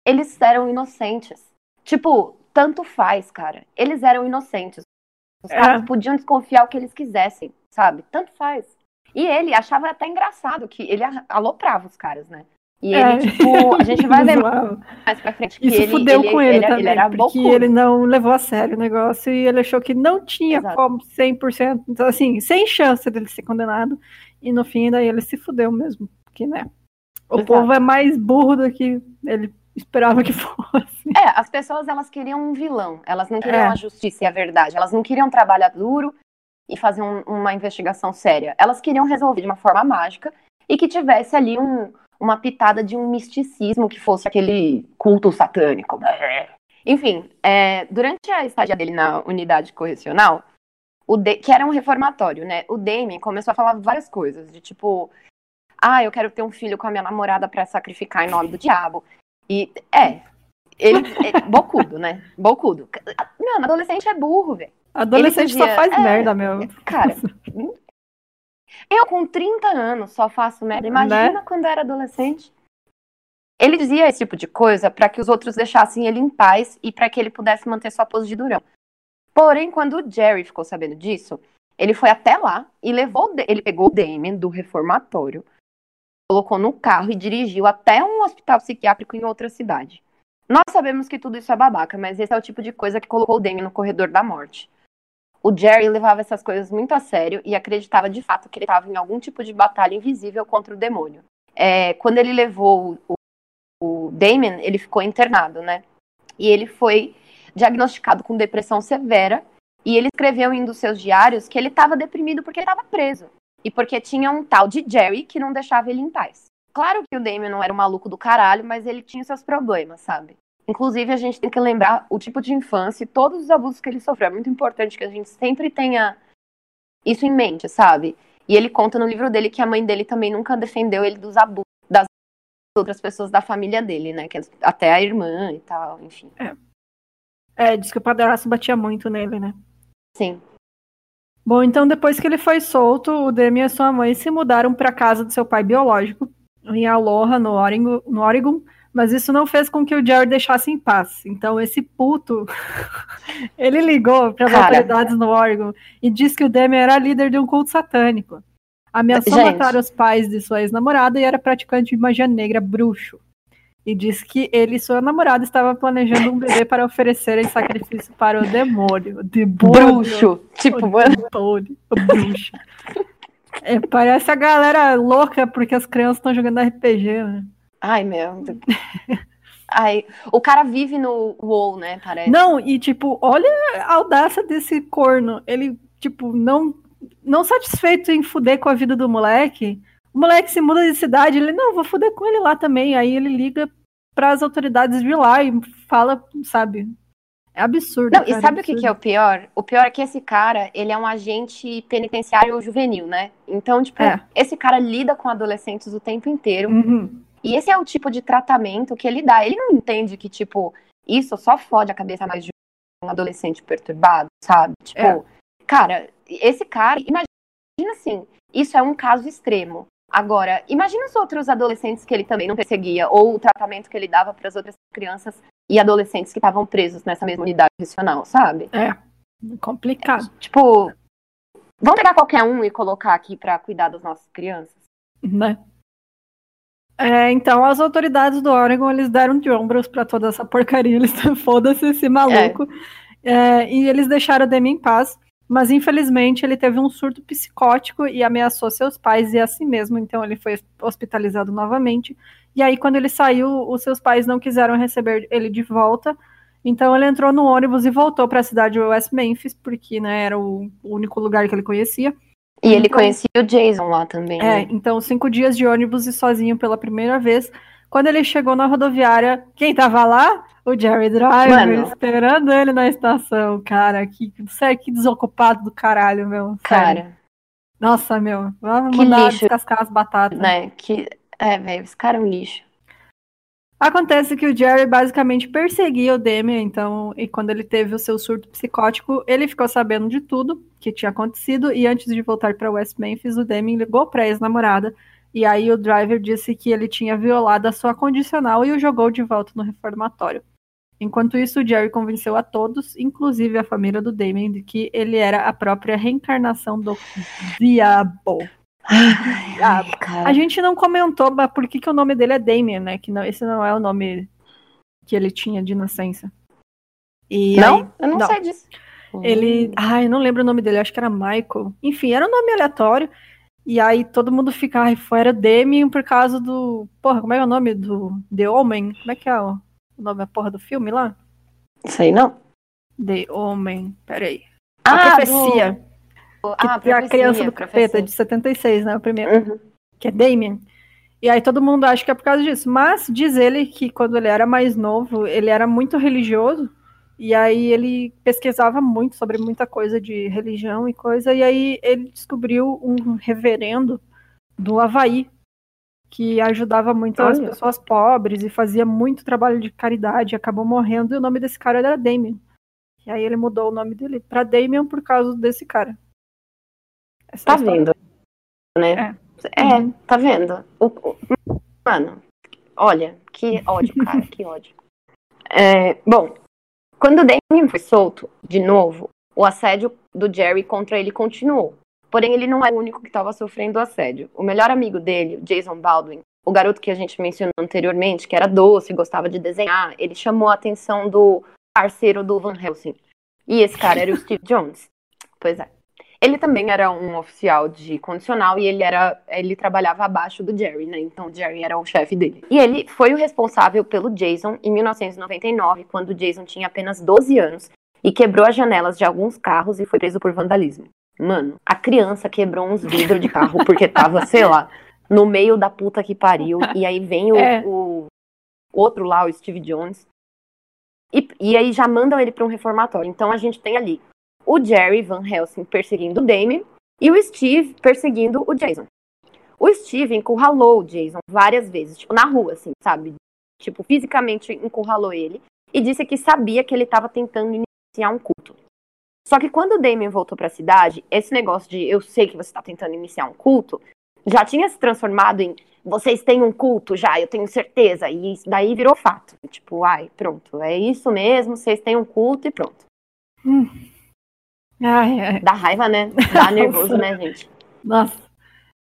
B: Eles eram inocentes. Tipo, tanto faz, cara. Eles eram inocentes. Os é. caras podiam desconfiar o que eles quisessem, sabe? Tanto faz. E ele achava até engraçado que ele aloprava os caras, né? E ele, é. tipo, a gente vai ver mais pra frente que
A: Isso
B: ele,
A: fudeu
B: ele,
A: com ele,
B: ele,
A: também,
B: ele era
A: porque ele não levou a sério o negócio e ele achou que não tinha Exato. como 100%, então, assim, sem chance dele ser condenado. E no fim, daí ele se fudeu mesmo, porque, né? O Exato. povo é mais burro do que ele esperava que fosse.
B: É, as pessoas, elas queriam um vilão, elas não queriam é. a justiça e a verdade, elas não queriam trabalhar duro e fazer um, uma investigação séria. Elas queriam resolver de uma forma mágica e que tivesse ali um uma pitada de um misticismo que fosse aquele culto satânico. Enfim, é, durante a estadia dele na unidade correcional, o de, que era um reformatório, né? O Damien começou a falar várias coisas, de tipo, ah, eu quero ter um filho com a minha namorada para sacrificar em nome do diabo. E é, ele é bocudo, né? Bocudo. Mano, adolescente é burro, velho.
A: Adolescente só faz é, merda, meu.
B: Cara, Eu, com 30 anos, só faço merda. Imagina né? quando era adolescente. Ele dizia esse tipo de coisa para que os outros deixassem ele em paz e para que ele pudesse manter sua pose de durão. Porém, quando o Jerry ficou sabendo disso, ele foi até lá e levou. Ele pegou o Damien do reformatório, colocou no carro e dirigiu até um hospital psiquiátrico em outra cidade. Nós sabemos que tudo isso é babaca, mas esse é o tipo de coisa que colocou o Damien no corredor da morte. O Jerry levava essas coisas muito a sério e acreditava de fato que ele estava em algum tipo de batalha invisível contra o demônio. É, quando ele levou o, o Damien, ele ficou internado, né? E ele foi diagnosticado com depressão severa e ele escreveu em um dos seus diários que ele estava deprimido porque estava preso e porque tinha um tal de Jerry que não deixava ele em paz. Claro que o Damien não era um maluco do caralho, mas ele tinha seus problemas, sabe? Inclusive, a gente tem que lembrar o tipo de infância e todos os abusos que ele sofreu. É muito importante que a gente sempre tenha isso em mente, sabe? E ele conta no livro dele que a mãe dele também nunca defendeu ele dos abusos das outras pessoas da família dele, né? Que até a irmã e tal, enfim.
A: É. É, diz que o padrasto batia muito nele, né?
B: Sim.
A: Bom, então depois que ele foi solto, o Demi e sua mãe se mudaram para casa do seu pai biológico, em Aloha, no Oregon, no Oregon, mas isso não fez com que o Jerry deixasse em paz. Então esse puto, ele ligou para as autoridades no Oregon e disse que o Demi era líder de um culto satânico. Ameaçou Gente. matar os pais de sua ex-namorada e era praticante de magia negra bruxo e disse que ele e sua namorada estavam planejando um bebê para oferecer em sacrifício para o demônio. demônio
B: bruxo. Tipo,
A: o demônio, o bruxo. É, parece a galera louca porque as crianças estão jogando RPG, né?
B: Ai, meu. Ai, o cara vive no WoW, né, parece.
A: Não, e tipo, olha a audácia desse corno. Ele, tipo, não, não satisfeito em fuder com a vida do moleque, o moleque se muda de cidade, ele, não, vou foder com ele lá também. Aí ele liga para as autoridades de lá e fala, sabe? É absurdo.
B: Não, cara, e sabe o que, que, é o pior? O pior é que esse cara, ele é um agente penitenciário juvenil, né? Então, tipo, é. esse cara lida com adolescentes o tempo inteiro.
A: Uhum.
B: E esse é o tipo de tratamento que ele dá. Ele não entende que, tipo, isso só fode a cabeça mais de um adolescente perturbado, sabe? Tipo, é. cara, esse cara, imagina assim, isso é um caso extremo. Agora, imagina os outros adolescentes que ele também não perseguia, ou o tratamento que ele dava para as outras crianças e adolescentes que estavam presos nessa mesma unidade regional, sabe?
A: É, complicado.
B: É, tipo, vamos pegar qualquer um e colocar aqui para cuidar das nossas crianças?
A: Né? É, então, as autoridades do Oregon, eles deram de ombros para toda essa porcaria, eles foda-se esse maluco, é. É, e eles deixaram o Demi em paz. Mas infelizmente ele teve um surto psicótico e ameaçou seus pais e a si mesmo, então ele foi hospitalizado novamente. E aí, quando ele saiu, os seus pais não quiseram receber ele de volta. Então ele entrou no ônibus e voltou para a cidade de West Memphis, porque né, era o único lugar que ele conhecia.
B: E ele então, conhecia o Jason lá também.
A: É, né? então cinco dias de ônibus e sozinho pela primeira vez. Quando ele chegou na rodoviária, quem tava lá? O Jerry Driver Mano. esperando ele na estação, cara. Que, é que desocupado do caralho, meu.
B: Cara.
A: Nossa, meu. Vamos mandar lixo, descascar as batatas.
B: Né? Que... É, velho, esse cara é um lixo.
A: Acontece que o Jerry basicamente perseguia o Demian, então, e quando ele teve o seu surto psicótico, ele ficou sabendo de tudo que tinha acontecido, e antes de voltar para West Memphis, o Demian ligou para a ex-namorada e aí o driver disse que ele tinha violado a sua condicional e o jogou de volta no reformatório. Enquanto isso, o Jerry convenceu a todos, inclusive a família do Damien, de que ele era a própria reencarnação do diabo.
B: Ai, ai,
A: a gente não comentou por que, que o nome dele é Damien, né? Que não, esse não é o nome que ele tinha de nascença.
B: E não? Aí, eu não, não, sei disso.
A: Ele. Ai, eu não lembro o nome dele, acho que era Michael. Enfim, era um nome aleatório. E aí todo mundo fica, ai, fora Demian por causa do. Porra, como é, é o nome do The Omen? Como é que é o nome da porra do filme lá?
B: Sei não.
A: The Omen, peraí.
B: Ah, a profecia. Do...
A: Ah, é a criança do profeta de 76, né? O primeiro. Uhum. Que é Damien. E aí todo mundo acha que é por causa disso. Mas diz ele que quando ele era mais novo, ele era muito religioso. E aí ele pesquisava muito sobre muita coisa de religião e coisa, e aí ele descobriu um reverendo do Havaí que ajudava muito Olha. as pessoas pobres e fazia muito trabalho de caridade, acabou morrendo, e o nome desse cara era Damien. E aí ele mudou o nome dele para Damien por causa desse cara.
B: Essa tá vendo, né? É, é uhum. tá vendo? O, o, mano, olha, que ódio, cara, que ódio. É, bom, quando Damien foi solto, de novo, o assédio do Jerry contra ele continuou. Porém, ele não é o único que estava sofrendo assédio. O melhor amigo dele, Jason Baldwin, o garoto que a gente mencionou anteriormente, que era doce, gostava de desenhar, ele chamou a atenção do parceiro do Van Helsing. E esse cara era o Steve Jones. Pois é. Ele também era um oficial de condicional e ele era ele trabalhava abaixo do Jerry, né? Então o Jerry era o chefe dele. E ele foi o responsável pelo Jason em 1999, quando o Jason tinha apenas 12 anos e quebrou as janelas de alguns carros e foi preso por vandalismo. Mano, a criança quebrou uns vidros de carro porque tava, sei lá, no meio da puta que pariu. E aí vem o, é. o outro lá, o Steve Jones. E, e aí já mandam ele para um reformatório. Então a gente tem ali o Jerry Van Helsing perseguindo o Damien e o Steve perseguindo o Jason. O Steve encurralou o Jason várias vezes, tipo, na rua, assim, sabe? Tipo, fisicamente encurralou ele e disse que sabia que ele estava tentando iniciar um culto. Só que quando o Damien voltou para a cidade, esse negócio de eu sei que você está tentando iniciar um culto já tinha se transformado em vocês têm um culto já, eu tenho certeza. E daí virou fato. Tipo, ai, pronto, é isso mesmo, vocês têm um culto e pronto.
A: Hum. Ai, ai.
B: Dá raiva, né? Dá nervoso, né, gente?
A: Nossa.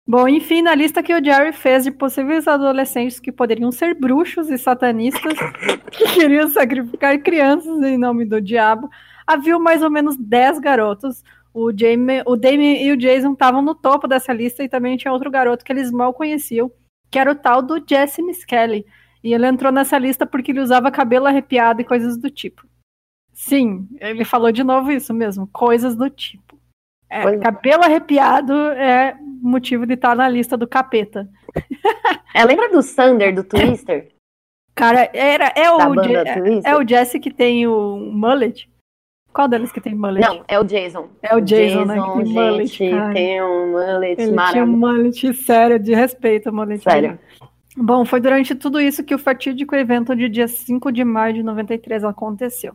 A: Bom, enfim, na lista que o Jerry fez de possíveis adolescentes que poderiam ser bruxos e satanistas que queriam sacrificar crianças em nome do diabo, havia mais ou menos 10 garotos. O, Jamie, o Damien e o Jason estavam no topo dessa lista e também tinha outro garoto que eles mal conheciam, que era o tal do Jesse Miskelly. E ele entrou nessa lista porque ele usava cabelo arrepiado e coisas do tipo. Sim, ele falou de novo isso mesmo, coisas do tipo. É, cabelo arrepiado é motivo de estar na lista do capeta.
B: É, lembra do Sander do Twister?
A: Cara, era, é,
B: Da
A: o, Je- é, é o Jesse que tem o mullet? Qual deles que tem mullet?
B: Não, é o Jason.
A: É o Jason, né, que tem mullet,
B: gente,
A: cara.
B: tem um mullet
A: Ele tinha um
B: maravilhoso.
A: mullet sério, de respeito mullet.
B: Sério.
A: Bom, foi durante tudo isso que o fatídico evento de dia 5 de maio de 93 aconteceu.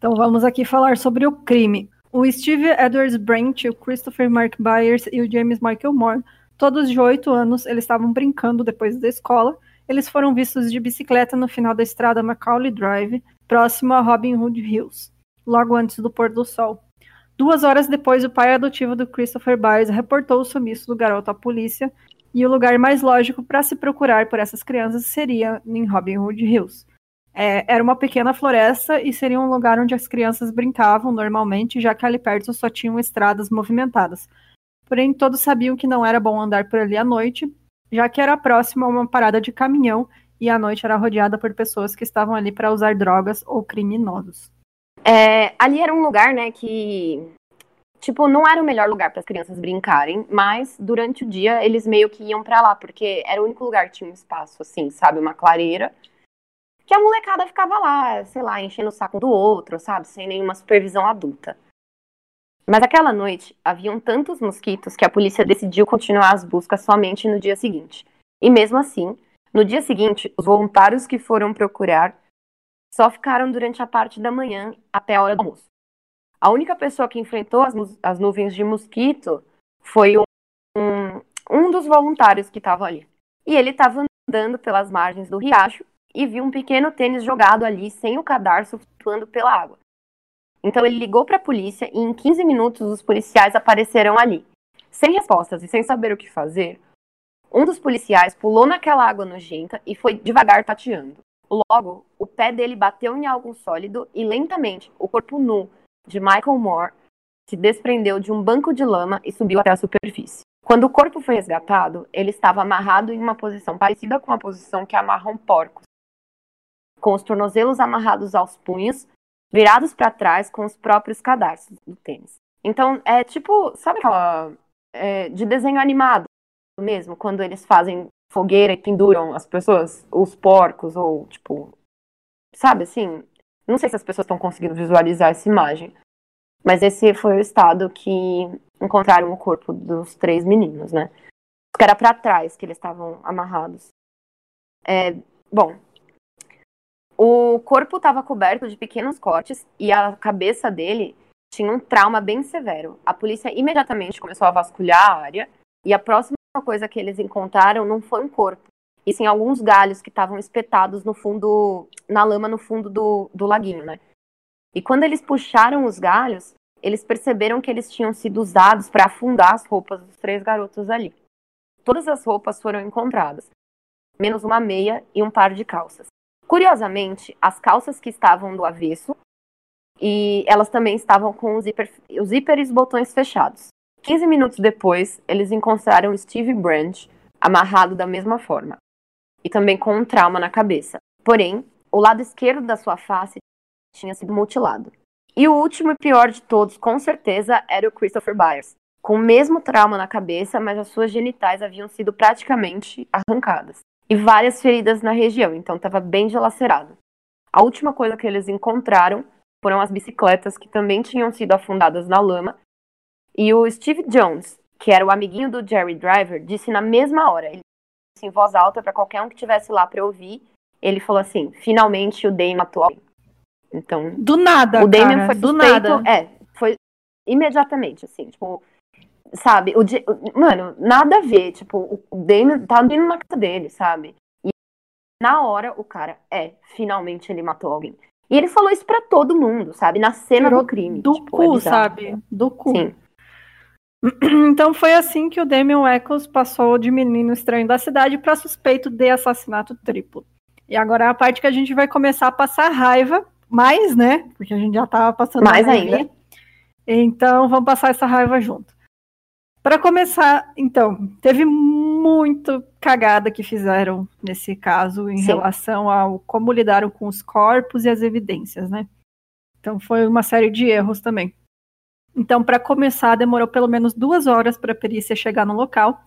A: Então vamos aqui falar sobre o crime. O Steve Edwards Brent, o Christopher Mark Byers e o James Michael Moore, todos de 8 anos, eles estavam brincando depois da escola. Eles foram vistos de bicicleta no final da estrada Macaulay Drive, próximo a Robin Hood Hills, logo antes do pôr do sol. Duas horas depois, o pai adotivo do Christopher Byers reportou o sumiço do garoto à polícia e o lugar mais lógico para se procurar por essas crianças seria em Robin Hood Hills. É, era uma pequena floresta e seria um lugar onde as crianças brincavam normalmente, já que ali perto só tinham estradas movimentadas. Porém, todos sabiam que não era bom andar por ali à noite, já que era próximo a uma parada de caminhão e a noite era rodeada por pessoas que estavam ali para usar drogas ou criminosos.
B: É, ali era um lugar, né, que. Tipo, não era o melhor lugar para as crianças brincarem, mas durante o dia eles meio que iam pra lá, porque era o único lugar que tinha um espaço, assim, sabe? Uma clareira. Que a molecada ficava lá, sei lá, enchendo o saco do outro, sabe? Sem nenhuma supervisão adulta. Mas aquela noite haviam tantos mosquitos que a polícia decidiu continuar as buscas somente no dia seguinte. E mesmo assim, no dia seguinte, os voluntários que foram procurar só ficaram durante a parte da manhã até a hora do almoço. A única pessoa que enfrentou as, as nuvens de mosquito foi um, um, um dos voluntários que estava ali. E ele estava andando pelas margens do riacho e viu um pequeno tênis jogado ali sem o cadarço flutuando pela água. Então ele ligou para a polícia e em 15 minutos os policiais apareceram ali. Sem respostas e sem saber o que fazer, um dos policiais pulou naquela água nojenta e foi devagar tateando. Logo, o pé dele bateu em algo sólido e lentamente o corpo nu de Michael Moore se desprendeu de um banco de lama e subiu até a superfície. Quando o corpo foi resgatado, ele estava amarrado em uma posição parecida com a posição que amarram porcos, com os tornozelos amarrados aos punhos, virados para trás com os próprios cadarços do tênis. Então, é tipo, sabe aquela é, de desenho animado mesmo, quando eles fazem fogueira e penduram as pessoas, os porcos, ou tipo, sabe assim? Não sei se as pessoas estão conseguindo visualizar essa imagem, mas esse foi o estado que encontraram o corpo dos três meninos, né? Que era para trás que eles estavam amarrados. É, bom, o corpo estava coberto de pequenos cortes e a cabeça dele tinha um trauma bem severo. A polícia imediatamente começou a vasculhar a área e a próxima coisa que eles encontraram não foi um corpo, e sim alguns galhos que estavam espetados no fundo, na lama no fundo do, do laguinho, né? E quando eles puxaram os galhos, eles perceberam que eles tinham sido usados para afundar as roupas dos três garotos ali. Todas as roupas foram encontradas, menos uma meia e um par de calças. Curiosamente, as calças que estavam do avesso e elas também estavam com os, zíper, os zíper os botões fechados. 15 minutos depois, eles encontraram Steve Branch amarrado da mesma forma e também com um trauma na cabeça. Porém, o lado esquerdo da sua face tinha sido mutilado. E o último e pior de todos, com certeza, era o Christopher Byers, com o mesmo trauma na cabeça, mas as suas genitais haviam sido praticamente arrancadas e várias feridas na região, então estava bem dilacerado. A última coisa que eles encontraram foram as bicicletas que também tinham sido afundadas na lama. E o Steve Jones, que era o amiguinho do Jerry Driver, disse na mesma hora, ele disse em voz alta para qualquer um que estivesse lá para ouvir, ele falou assim: finalmente o Dane matou alguém. Então,
A: Do nada,
B: o Damien
A: cara,
B: foi
A: do
B: suspeito,
A: nada.
B: é, foi Imediatamente, assim, tipo, sabe? O, mano, nada a ver. Tipo, o Damon tá indo na casa dele, sabe? E na hora o cara, é, finalmente ele matou alguém. E ele falou isso para todo mundo, sabe? Na cena Tirou do crime.
A: Do tipo, é cu, é sabe? Do cu. Sim. Então foi assim que o Damien Eccles passou de menino estranho da cidade para suspeito de assassinato triplo. E agora é a parte que a gente vai começar a passar raiva, mais, né? Porque a gente já tava passando
B: mais ainda.
A: Então vamos passar essa raiva junto. Para começar, então, teve muito cagada que fizeram nesse caso em Sim. relação ao como lidaram com os corpos e as evidências, né? Então foi uma série de erros também. Então, para começar, demorou pelo menos duas horas para a perícia chegar no local.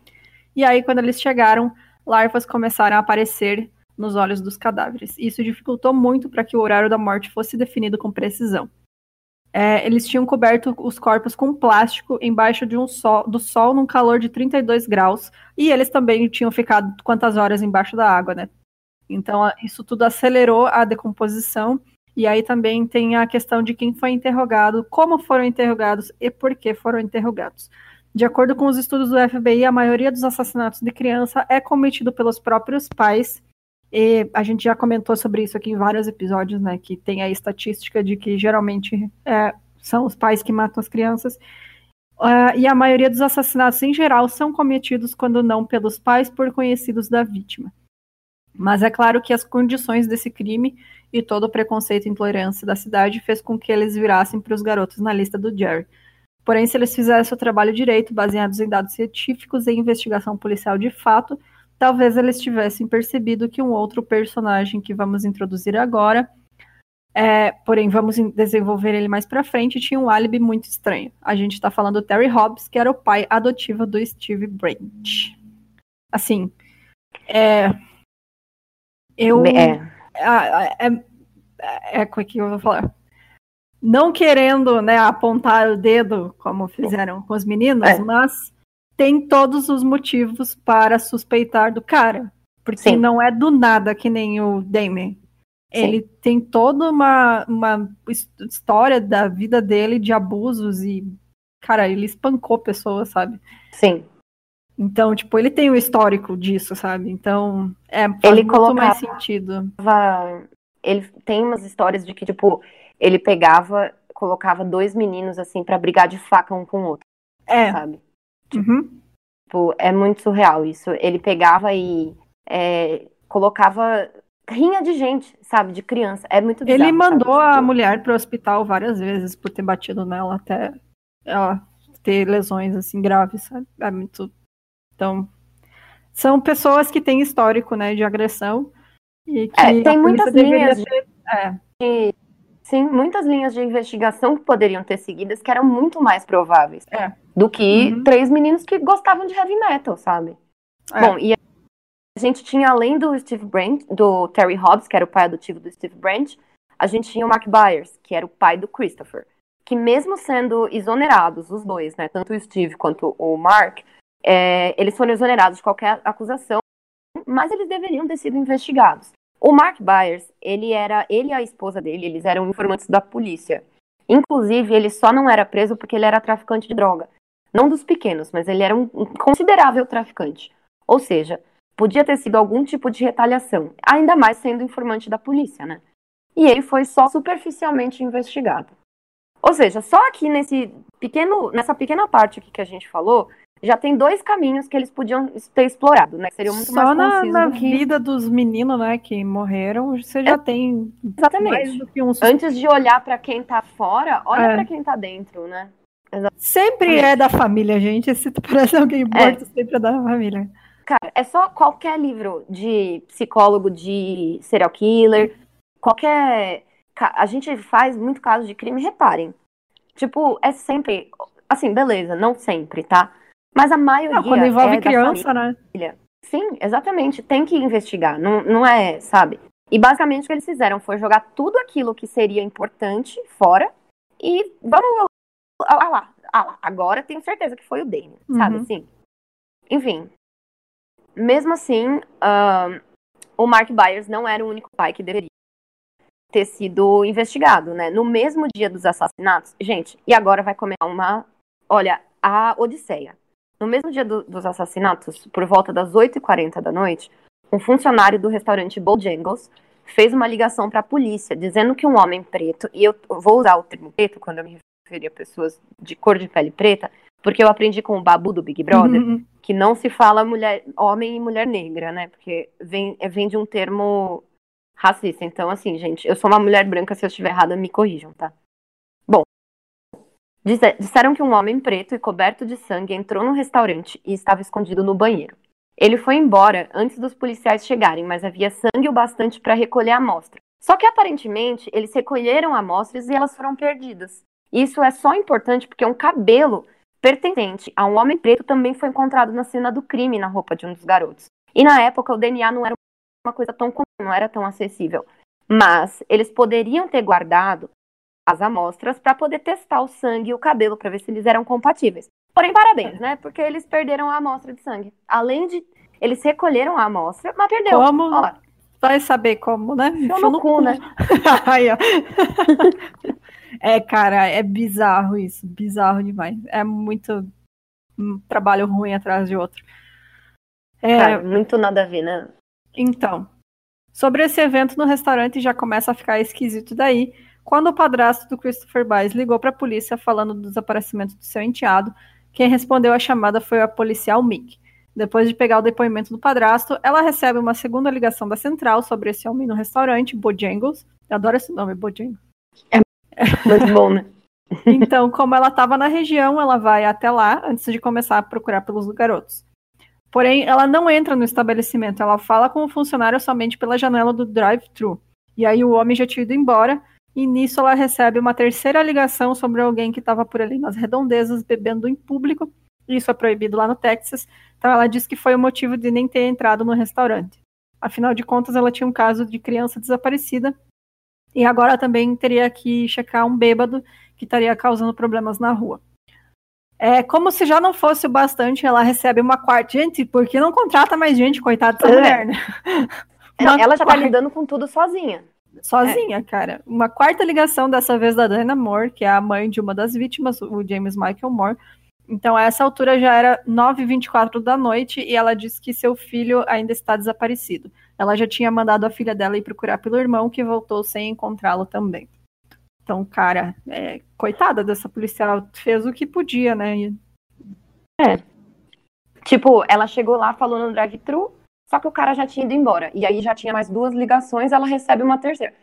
A: E aí, quando eles chegaram, larvas começaram a aparecer nos olhos dos cadáveres. Isso dificultou muito para que o horário da morte fosse definido com precisão. É, eles tinham coberto os corpos com plástico embaixo de um sol, do sol num calor de 32 graus, e eles também tinham ficado quantas horas embaixo da água, né? Então, isso tudo acelerou a decomposição e aí também tem a questão de quem foi interrogado, como foram interrogados e por que foram interrogados. De acordo com os estudos do FBI, a maioria dos assassinatos de criança é cometido pelos próprios pais. E a gente já comentou sobre isso aqui em vários episódios, né? Que tem a estatística de que geralmente é, são os pais que matam as crianças. Uh, e a maioria dos assassinatos, em geral, são cometidos, quando não pelos pais, por conhecidos da vítima. Mas é claro que as condições desse crime e todo o preconceito e intolerância da cidade fez com que eles virassem para os garotos na lista do Jerry. Porém, se eles fizessem o trabalho direito, baseados em dados científicos e investigação policial de fato, talvez eles tivessem percebido que um outro personagem que vamos introduzir agora, é, porém vamos desenvolver ele mais para frente, tinha um álibi muito estranho. A gente está falando do Terry Hobbs, que era o pai adotivo do Steve Brent. Assim, é, eu é. É, é, é, como é que eu vou falar? Não querendo né, apontar o dedo, como fizeram com os meninos, é. mas tem todos os motivos para suspeitar do cara. Porque Sim. não é do nada que nem o Damien. Ele Sim. tem toda uma, uma história da vida dele de abusos e, cara, ele espancou pessoas, sabe?
B: Sim.
A: Então, tipo, ele tem o um histórico disso, sabe? Então, é, faz ele muito colocava, mais sentido.
B: Ele tem umas histórias de que, tipo, ele pegava, colocava dois meninos, assim, para brigar de faca um com o outro.
A: É.
B: Sabe?
A: Uhum.
B: Tipo, é muito surreal isso. Ele pegava e é, colocava rinha de gente, sabe? De criança. É muito bizarro,
A: Ele mandou
B: sabe?
A: a tipo, mulher pro hospital várias vezes por ter batido nela até ela ter lesões, assim, graves, sabe? É muito então, são pessoas que têm histórico, né, de agressão e que
B: é, tem muitas linhas ter, é. de, sim, muitas linhas de investigação que poderiam ter seguidas que eram muito mais prováveis
A: é.
B: Do que uhum. três meninos que gostavam de heavy metal, sabe? É. Bom, e a gente tinha além do Steve Brent, do Terry Hobbs, que era o pai adotivo do Steve Brent, a gente tinha o Mark Byers, que era o pai do Christopher, que mesmo sendo exonerados os dois, né, tanto o Steve quanto o Mark, é, eles foram exonerados de qualquer acusação, mas eles deveriam ter sido investigados. O Mark Byers, ele era, ele e a esposa dele, eles eram informantes da polícia. Inclusive, ele só não era preso porque ele era traficante de droga. Não dos pequenos, mas ele era um considerável traficante. Ou seja, podia ter sido algum tipo de retaliação, ainda mais sendo informante da polícia, né? E ele foi só superficialmente investigado. Ou seja, só aqui nesse pequeno, nessa pequena parte aqui que a gente falou, já tem dois caminhos que eles podiam ter explorado, né? Seriam muito
A: Só
B: mais
A: na, na que... vida dos meninos, né, que morreram, você já é, tem
B: exatamente. mais do que um Antes de olhar para quem tá fora, olha é. para quem tá dentro, né?
A: Sempre é da família, gente. Se parece alguém morto, é. sempre é da família.
B: Cara, é só qualquer livro de psicólogo de serial killer, qualquer. A gente faz muito caso de crime, reparem. Tipo, é sempre. Assim, beleza, não sempre, tá? Mas a maioria. Não,
A: quando envolve é criança, né?
B: Sim, exatamente. Tem que investigar. Não, não é, sabe? E basicamente o que eles fizeram foi jogar tudo aquilo que seria importante fora e vamos. Ah lá, ah lá, agora tenho certeza que foi o Dane, uhum. sabe assim? Enfim. Mesmo assim, uh, o Mark Byers não era o único pai que deveria. ter sido investigado, né? No mesmo dia dos assassinatos, gente, e agora vai começar uma. Olha, a Odisseia. No mesmo dia do, dos assassinatos, por volta das 8h40 da noite, um funcionário do restaurante Bojangles fez uma ligação para a polícia dizendo que um homem preto, e eu vou usar o termo preto quando eu me referir a pessoas de cor de pele preta, porque eu aprendi com o Babu do Big Brother uhum. que não se fala mulher, homem e mulher negra, né? Porque vem, vem de um termo racista. Então, assim, gente, eu sou uma mulher branca, se eu estiver errada, me corrijam, tá? Bom, disseram que um homem preto e coberto de sangue entrou no restaurante e estava escondido no banheiro. Ele foi embora antes dos policiais chegarem, mas havia sangue o bastante para recolher a amostra. Só que aparentemente eles recolheram amostras e elas foram perdidas. Isso é só importante porque um cabelo pertencente a um homem preto também foi encontrado na cena do crime na roupa de um dos garotos. E na época o DNA não era uma coisa tão comum, não era tão acessível. Mas eles poderiam ter guardado as amostras para poder testar o sangue e o cabelo para ver se eles eram compatíveis. Porém, parabéns, né? Porque eles perderam a amostra de sangue. Além de. Eles recolheram a amostra, mas perdeu.
A: Como? Ó, Vai saber como, né?
B: Enfiou no, no cu, cu, né?
A: Aí, ó. é, cara, é bizarro isso. Bizarro demais. É muito um trabalho ruim atrás de outro.
B: É... Cara, muito nada a ver, né?
A: Então, sobre esse evento no restaurante já começa a ficar esquisito daí, quando o padrasto do Christopher Baez ligou para a polícia falando do desaparecimento do seu enteado, quem respondeu a chamada foi a policial Mick. Depois de pegar o depoimento do padrasto, ela recebe uma segunda ligação da central sobre esse homem no restaurante, Bojangles. Eu adoro esse nome, Bojangles.
B: É muito bom, né?
A: então, como ela estava na região, ela vai até lá antes de começar a procurar pelos garotos. Porém, ela não entra no estabelecimento, ela fala com o funcionário somente pela janela do drive-thru. E aí o homem já tinha ido embora, e nisso ela recebe uma terceira ligação sobre alguém que estava por ali nas redondezas bebendo em público. Isso é proibido lá no Texas. Então ela diz que foi o motivo de nem ter entrado no restaurante. Afinal de contas, ela tinha um caso de criança desaparecida e agora também teria que checar um bêbado que estaria causando problemas na rua. É como se já não fosse o bastante, ela recebe uma quarta. Gente, por que não contrata mais gente, coitada dessa é. mulher, né?
B: Ela, ela já tá lidando com tudo sozinha.
A: Sozinha, é. cara. Uma quarta ligação, dessa vez da Dana Moore, que é a mãe de uma das vítimas, o James Michael Moore. Então, a essa altura já era 9h24 da noite e ela disse que seu filho ainda está desaparecido. Ela já tinha mandado a filha dela ir procurar pelo irmão, que voltou sem encontrá-lo também. Então, cara, é, coitada dessa policial, fez o que podia, né?
B: É. Tipo, ela chegou lá, falou no drive-thru, só que o cara já tinha ido embora. E aí já tinha mais duas ligações, ela recebe uma terceira.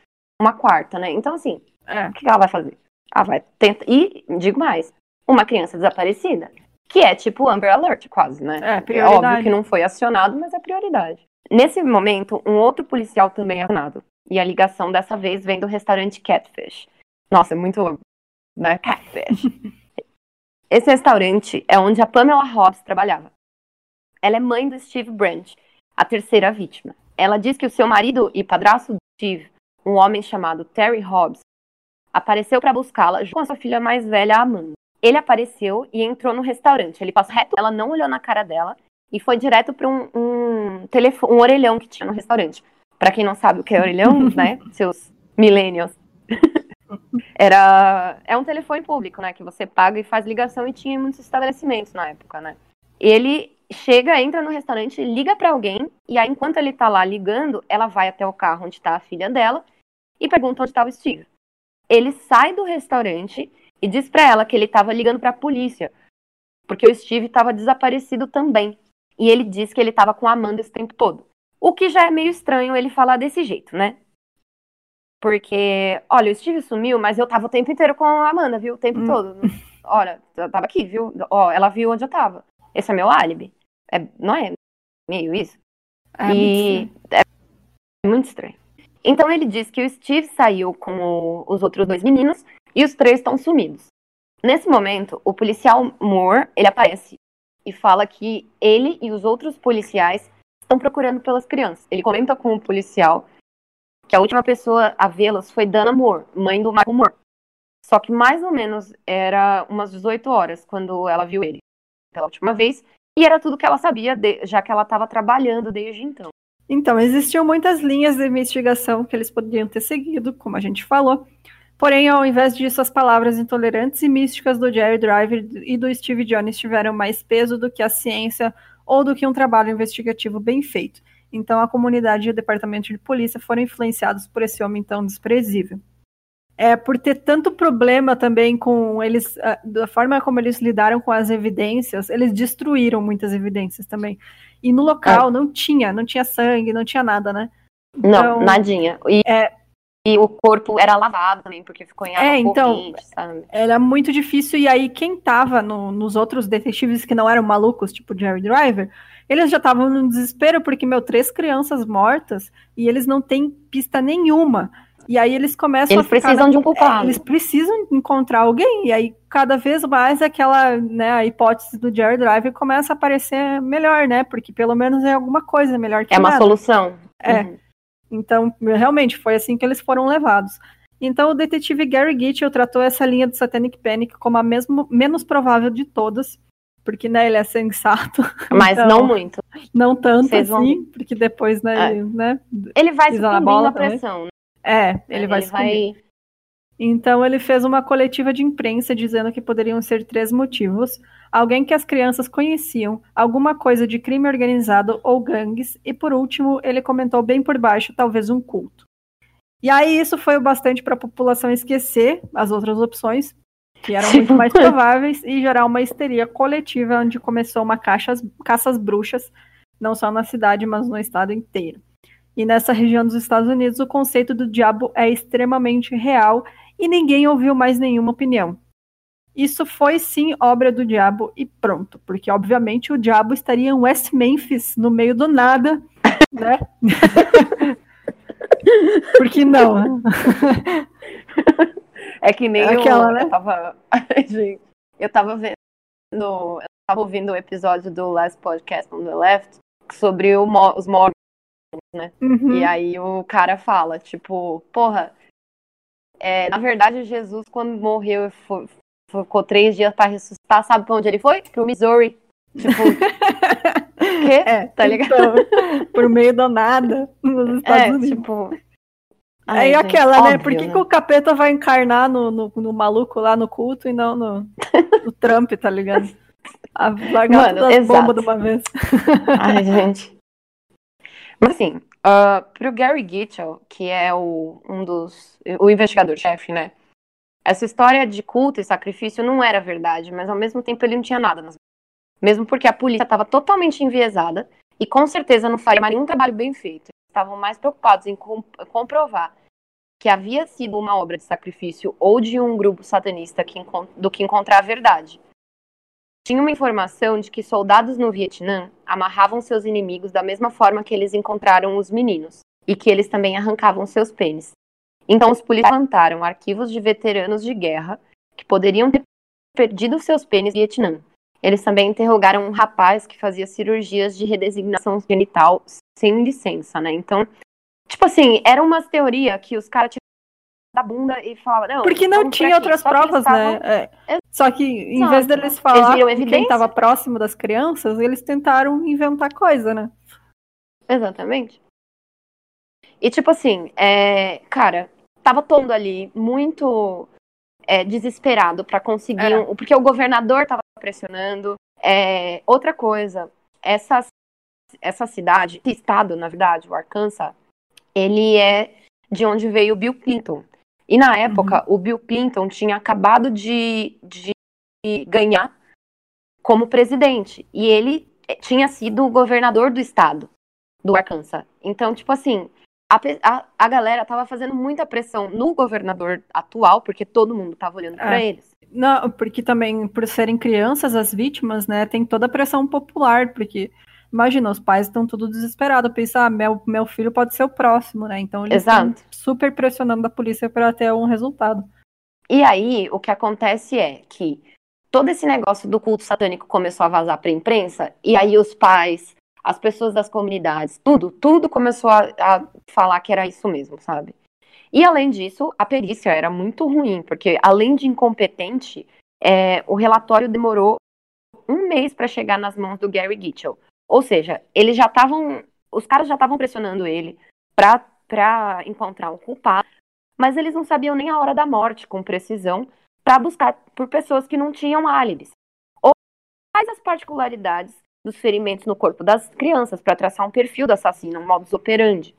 B: Uma quarta, né? Então, assim, é. o que ela vai fazer? Ela vai tentar. E, digo mais, uma criança desaparecida. Que é tipo Amber Alert, quase, né?
A: É, prioridade.
B: É óbvio que não foi acionado, mas é prioridade. Nesse momento, um outro policial também é acionado. E a ligação dessa vez vem do restaurante Catfish. Nossa, é muito. Né? Catfish. Esse restaurante é onde a Pamela Hobbs trabalhava. Ela é mãe do Steve Branch, a terceira vítima. Ela diz que o seu marido e padrasto Steve, um homem chamado Terry Hobbs, apareceu para buscá-la junto com a sua filha mais velha, Amanda. Ele apareceu e entrou no restaurante. Ele passou reto, ela não olhou na cara dela e foi direto para um, um, telefone, um orelhão que tinha no restaurante. Para quem não sabe o que é orelhão, né? Seus millennials. Era é um telefone público, né, que você paga e faz ligação e tinha muitos estabelecimentos na época, né? Ele chega, entra no restaurante, liga para alguém e aí enquanto ele tá lá ligando, ela vai até o carro onde tá a filha dela e pergunta onde tá o Steve. Ele sai do restaurante e diz para ela que ele estava ligando para a polícia, porque o Steve estava desaparecido também. E ele diz que ele estava com a Amanda esse tempo todo. O que já é meio estranho ele falar desse jeito, né? Porque, olha, o Steve sumiu, mas eu tava o tempo inteiro com a Amanda, viu? O tempo hum. todo. Olha, eu tava aqui, viu? Ó, ela viu onde eu tava. Esse é meu álibi. É, não é meio isso?
A: É e muito
B: é muito estranho. Então ele diz que o Steve saiu com o, os outros dois meninos e os três estão sumidos. Nesse momento, o policial Moore, ele aparece e fala que ele e os outros policiais estão procurando pelas crianças. Ele comenta com o policial que a última pessoa a vê-las foi Dana Moore, mãe do Michael Moore. Só que mais ou menos era umas 18 horas quando ela viu ele pela última vez, e era tudo que ela sabia, já que ela estava trabalhando desde então.
A: Então, existiam muitas linhas de investigação que eles poderiam ter seguido, como a gente falou. Porém, ao invés disso, as palavras intolerantes e místicas do Jerry Driver e do Steve Jones tiveram mais peso do que a ciência ou do que um trabalho investigativo bem feito. Então, a comunidade e o departamento de polícia foram influenciados por esse homem tão desprezível. É, por ter tanto problema também com eles, da forma como eles lidaram com as evidências, eles destruíram muitas evidências também. E no local é. não tinha, não tinha sangue, não tinha nada, né?
B: Então, não, nadinha. E, é, e o corpo era lavado também, porque ficou em água é, então, corrente, sabe?
A: Era muito difícil, e aí quem tava no, nos outros detetives que não eram malucos, tipo Jerry Driver, eles já estavam no desespero, porque, meu, três crianças mortas, e eles não têm pista nenhuma. E aí eles começam
B: eles a ficar, precisam de um culpado.
A: É, eles precisam encontrar alguém. E aí cada vez mais aquela, né, a hipótese do Jerry Driver começa a aparecer melhor, né? Porque pelo menos é alguma coisa melhor que
B: É
A: uma
B: nada. solução.
A: É. Uhum. Então, realmente foi assim que eles foram levados. Então, o detetive Gary Gitchell tratou essa linha do Satanic Panic como a mesmo, menos provável de todas, porque né, ele é sensato.
B: Mas então, não muito.
A: Não tanto Vocês assim, vão... porque depois, né, é. né
B: ele vai sucumbindo a pressão, né?
A: É, ele vai ele vai... Então ele fez uma coletiva de imprensa dizendo que poderiam ser três motivos: alguém que as crianças conheciam, alguma coisa de crime organizado ou gangues, e por último, ele comentou bem por baixo, talvez um culto. E aí isso foi o bastante para a população esquecer as outras opções, que eram muito mais prováveis, e gerar uma histeria coletiva onde começou uma caça, caça às bruxas, não só na cidade, mas no estado inteiro. E nessa região dos Estados Unidos, o conceito do diabo é extremamente real e ninguém ouviu mais nenhuma opinião. Isso foi sim obra do diabo e pronto, porque obviamente o diabo estaria em West Memphis, no meio do nada, né? porque não?
B: É que nem Aquela, eu, né? eu tava. eu tava vendo. Eu tava ouvindo o um episódio do Last Podcast on the Left sobre o, os mortos né? Uhum. E aí o cara fala, tipo, porra, é, na verdade Jesus, quando morreu, foi, ficou três dias para ressuscitar, sabe pra onde ele foi? Pro Missouri. Tipo, quê? É,
A: tá ligado? Então, por meio do nada, nos Estados é, Unidos. Tipo... Ai, aí gente, aquela, né? Óbvio, Por que, né? que o capeta vai encarnar no, no, no, maluco lá no culto e não no, no Trump, tá ligado? A largar todas as bombas de uma vez.
B: Ai, gente. Mas assim, uh, pro Gary Gitchell, que é o, um dos. o investigador-chefe, né? Essa história de culto e sacrifício não era verdade, mas ao mesmo tempo ele não tinha nada nas Mesmo porque a polícia estava totalmente enviesada e com certeza não faria nenhum trabalho bem feito. Estavam mais preocupados em comprovar que havia sido uma obra de sacrifício ou de um grupo satanista que do que encontrar a verdade. Tinha uma informação de que soldados no Vietnã amarravam seus inimigos da mesma forma que eles encontraram os meninos, e que eles também arrancavam seus pênis. Então os policiais levantaram arquivos de veteranos de guerra que poderiam ter perdido seus pênis no Vietnã. Eles também interrogaram um rapaz que fazia cirurgias de redesignação genital sem licença, né? Então, tipo assim, era uma teoria que os caras da bunda e falava, não.
A: Porque não tinha outras provas, né? É. Só que em vez deles falar eles quem estava próximo das crianças, eles tentaram inventar coisa, né?
B: Exatamente. E tipo assim, é, cara, tava todo ali muito é, desesperado para conseguir, um, porque o governador tava pressionando. É, outra coisa, essa essa cidade, esse estado, na verdade, o Arkansas, ele é de onde veio o Bill Clinton. E na época, uhum. o Bill Clinton tinha acabado de, de ganhar como presidente. E ele eh, tinha sido o governador do estado, do Arkansas. Então, tipo assim, a, a, a galera tava fazendo muita pressão no governador atual, porque todo mundo tava olhando é. para eles.
A: Não, porque também, por serem crianças as vítimas, né, tem toda a pressão popular, porque Imagina, os pais estão tudo desesperados, pensar, ah, meu, meu filho pode ser o próximo, né? Então eles estão super pressionando a polícia para ter um resultado.
B: E aí, o que acontece é que todo esse negócio do culto satânico começou a vazar para a imprensa, e aí os pais, as pessoas das comunidades, tudo, tudo começou a, a falar que era isso mesmo, sabe? E além disso, a perícia era muito ruim, porque além de incompetente, é, o relatório demorou um mês para chegar nas mãos do Gary Gitchell. Ou seja, eles já estavam os caras já estavam pressionando ele pra encontrar um culpado, mas eles não sabiam nem a hora da morte com precisão para buscar por pessoas que não tinham álibis. Ou quais as particularidades dos ferimentos no corpo das crianças para traçar um perfil do assassino, um modus operandi.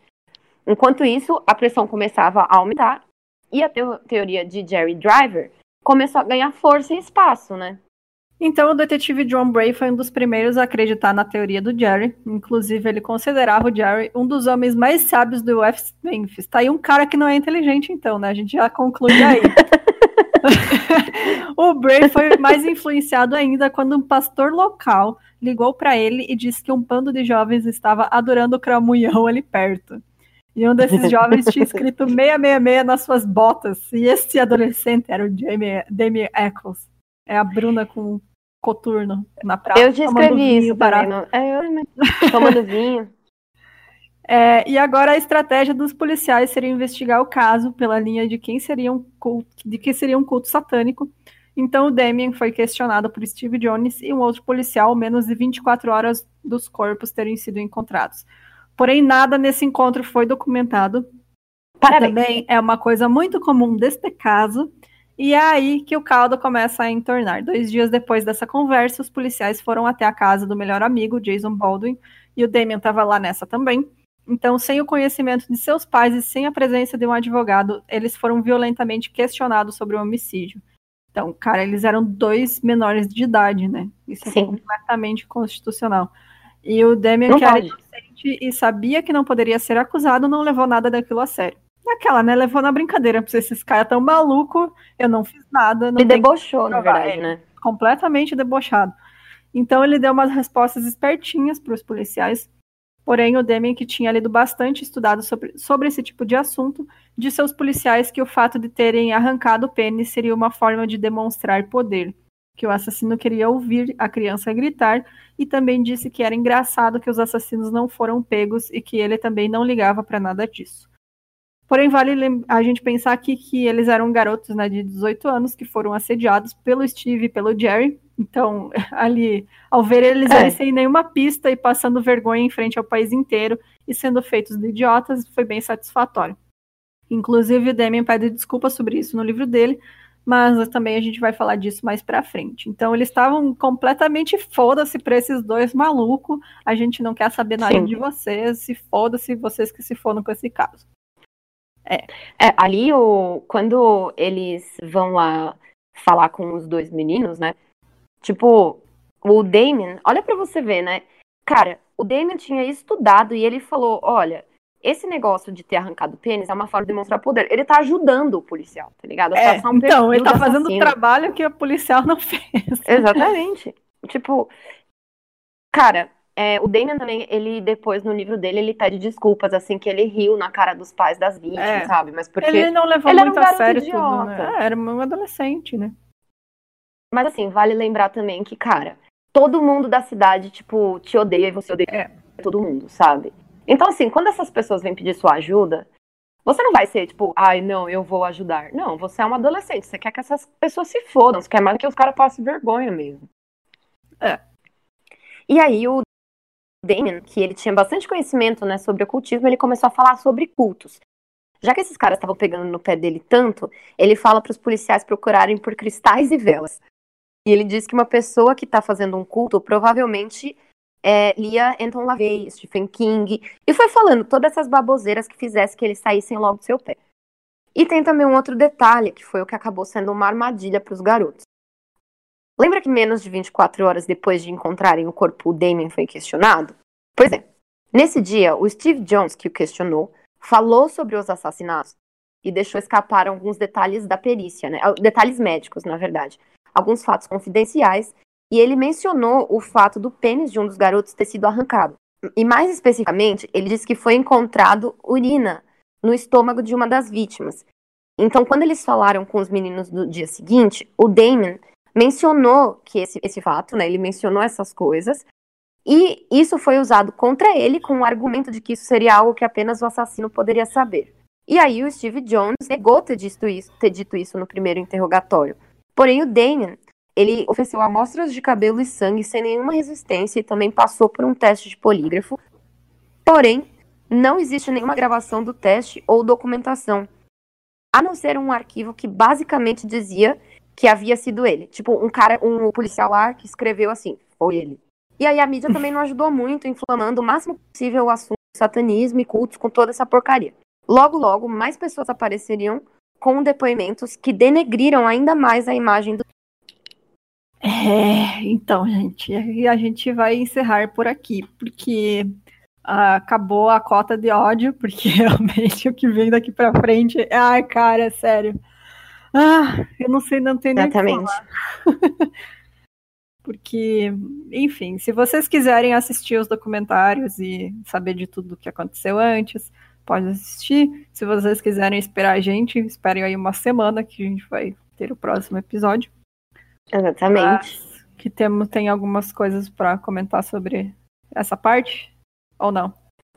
B: Enquanto isso, a pressão começava a aumentar e a teoria de Jerry Driver começou a ganhar força e espaço, né?
A: Então, o detetive John Bray foi um dos primeiros a acreditar na teoria do Jerry. Inclusive, ele considerava o Jerry um dos homens mais sábios do West Memphis. Tá aí um cara que não é inteligente, então, né? A gente já conclui aí. o Bray foi mais influenciado ainda quando um pastor local ligou para ele e disse que um bando de jovens estava adorando o cramunhão ali perto. E um desses jovens tinha escrito 666 nas suas botas. E esse adolescente era o Jamie, Damien Eccles. É a Bruna com coturno na praia.
B: Eu já escrevi isso também. No... É, eu, tomando vinho.
A: É, e agora a estratégia dos policiais seria investigar o caso pela linha de quem seria um culto, de que seria um culto satânico. Então o Damien foi questionado por Steve Jones e um outro policial menos de 24 horas dos corpos terem sido encontrados. Porém, nada nesse encontro foi documentado. Parabéns. Também é uma coisa muito comum deste caso. E é aí que o caldo começa a entornar. Dois dias depois dessa conversa, os policiais foram até a casa do melhor amigo, Jason Baldwin, e o Damien estava lá nessa também. Então, sem o conhecimento de seus pais e sem a presença de um advogado, eles foram violentamente questionados sobre o homicídio. Então, cara, eles eram dois menores de idade, né? Isso é Sim. completamente constitucional. E o Demian, que era inocente e sabia que não poderia ser acusado, não levou nada daquilo a sério. Naquela, né? Levou na brincadeira, porque esses caras tão maluco, eu não fiz nada. Não
B: ele debochou, na verdade, né?
A: Completamente debochado. Então ele deu umas respostas espertinhas para os policiais Porém, o Deming, que tinha lido bastante estudado sobre, sobre esse tipo de assunto, disse aos policiais que o fato de terem arrancado o pênis seria uma forma de demonstrar poder, que o assassino queria ouvir a criança gritar, e também disse que era engraçado que os assassinos não foram pegos e que ele também não ligava para nada disso. Porém, vale a gente pensar aqui que eles eram garotos né, de 18 anos que foram assediados pelo Steve e pelo Jerry, então, ali, ao ver eles é. ali sem nenhuma pista e passando vergonha em frente ao país inteiro e sendo feitos de idiotas, foi bem satisfatório. Inclusive, o Damien pede desculpas sobre isso no livro dele, mas também a gente vai falar disso mais pra frente. Então, eles estavam completamente foda-se pra esses dois malucos. A gente não quer saber nada Sim. de vocês. Se foda-se vocês que se fodam com esse caso.
B: É. é, ali, o, quando eles vão lá falar com os dois meninos, né? Tipo, o Damien, olha para você ver, né? Cara, o Damien tinha estudado e ele falou: olha, esse negócio de ter arrancado o pênis é uma forma de demonstrar poder. Ele tá ajudando o policial, tá ligado?
A: É, um então, ele tá fazendo o trabalho que o policial não fez.
B: Exatamente. tipo, cara, é, o Damien também, ele depois no livro dele, ele pede desculpas, assim, que ele riu na cara dos pais das vítimas, é. sabe? Mas porque.
A: Ele não levou ele muito um a sério idiota. tudo, né? É, era um adolescente, né?
B: Mas assim, vale lembrar também que, cara, todo mundo da cidade, tipo, te odeia e você odeia é. todo mundo, sabe? Então, assim, quando essas pessoas vêm pedir sua ajuda, você não vai ser tipo, ai, não, eu vou ajudar. Não, você é um adolescente, você quer que essas pessoas se fodam, você quer mais que os caras passem vergonha mesmo. É. E aí o Damien, que ele tinha bastante conhecimento, né, sobre ocultismo, ele começou a falar sobre cultos. Já que esses caras estavam pegando no pé dele tanto, ele fala para os policiais procurarem por cristais e velas. E ele diz que uma pessoa que está fazendo um culto provavelmente é, lia Anton LaVey, Stephen King, e foi falando todas essas baboseiras que fizesse que eles saíssem logo do seu pé. E tem também um outro detalhe, que foi o que acabou sendo uma armadilha para os garotos. Lembra que menos de 24 horas depois de encontrarem o corpo, o Damien foi questionado? Pois é. Nesse dia, o Steve Jones, que o questionou, falou sobre os assassinatos e deixou escapar alguns detalhes da perícia, né? Detalhes médicos, na verdade alguns fatos confidenciais, e ele mencionou o fato do pênis de um dos garotos ter sido arrancado. E mais especificamente, ele disse que foi encontrado urina no estômago de uma das vítimas. Então, quando eles falaram com os meninos do dia seguinte, o Damon mencionou que esse, esse fato, né, ele mencionou essas coisas, e isso foi usado contra ele com o argumento de que isso seria algo que apenas o assassino poderia saber. E aí o Steve Jones negou ter dito isso, ter dito isso no primeiro interrogatório. Porém, o Damien, ele ofereceu amostras de cabelo e sangue sem nenhuma resistência e também passou por um teste de polígrafo. Porém, não existe nenhuma gravação do teste ou documentação, a não ser um arquivo que basicamente dizia que havia sido ele. Tipo, um cara, um policial lá que escreveu assim, foi ele. E aí a mídia também não ajudou muito, inflamando o máximo possível o assunto satanismo e cultos com toda essa porcaria. Logo, logo, mais pessoas apareceriam com depoimentos que denegriram ainda mais a imagem do.
A: É, então, gente, a gente vai encerrar por aqui, porque uh, acabou a cota de ódio, porque realmente o que vem daqui para frente, ai, cara, é sério. Ah, eu não sei, não tem nem
B: Exatamente.
A: porque, enfim, se vocês quiserem assistir os documentários e saber de tudo o que aconteceu antes, pode assistir. Se vocês quiserem esperar a gente, esperem aí uma semana que a gente vai ter o próximo episódio.
B: Exatamente. Mas
A: que temos, tem algumas coisas para comentar sobre essa parte ou não?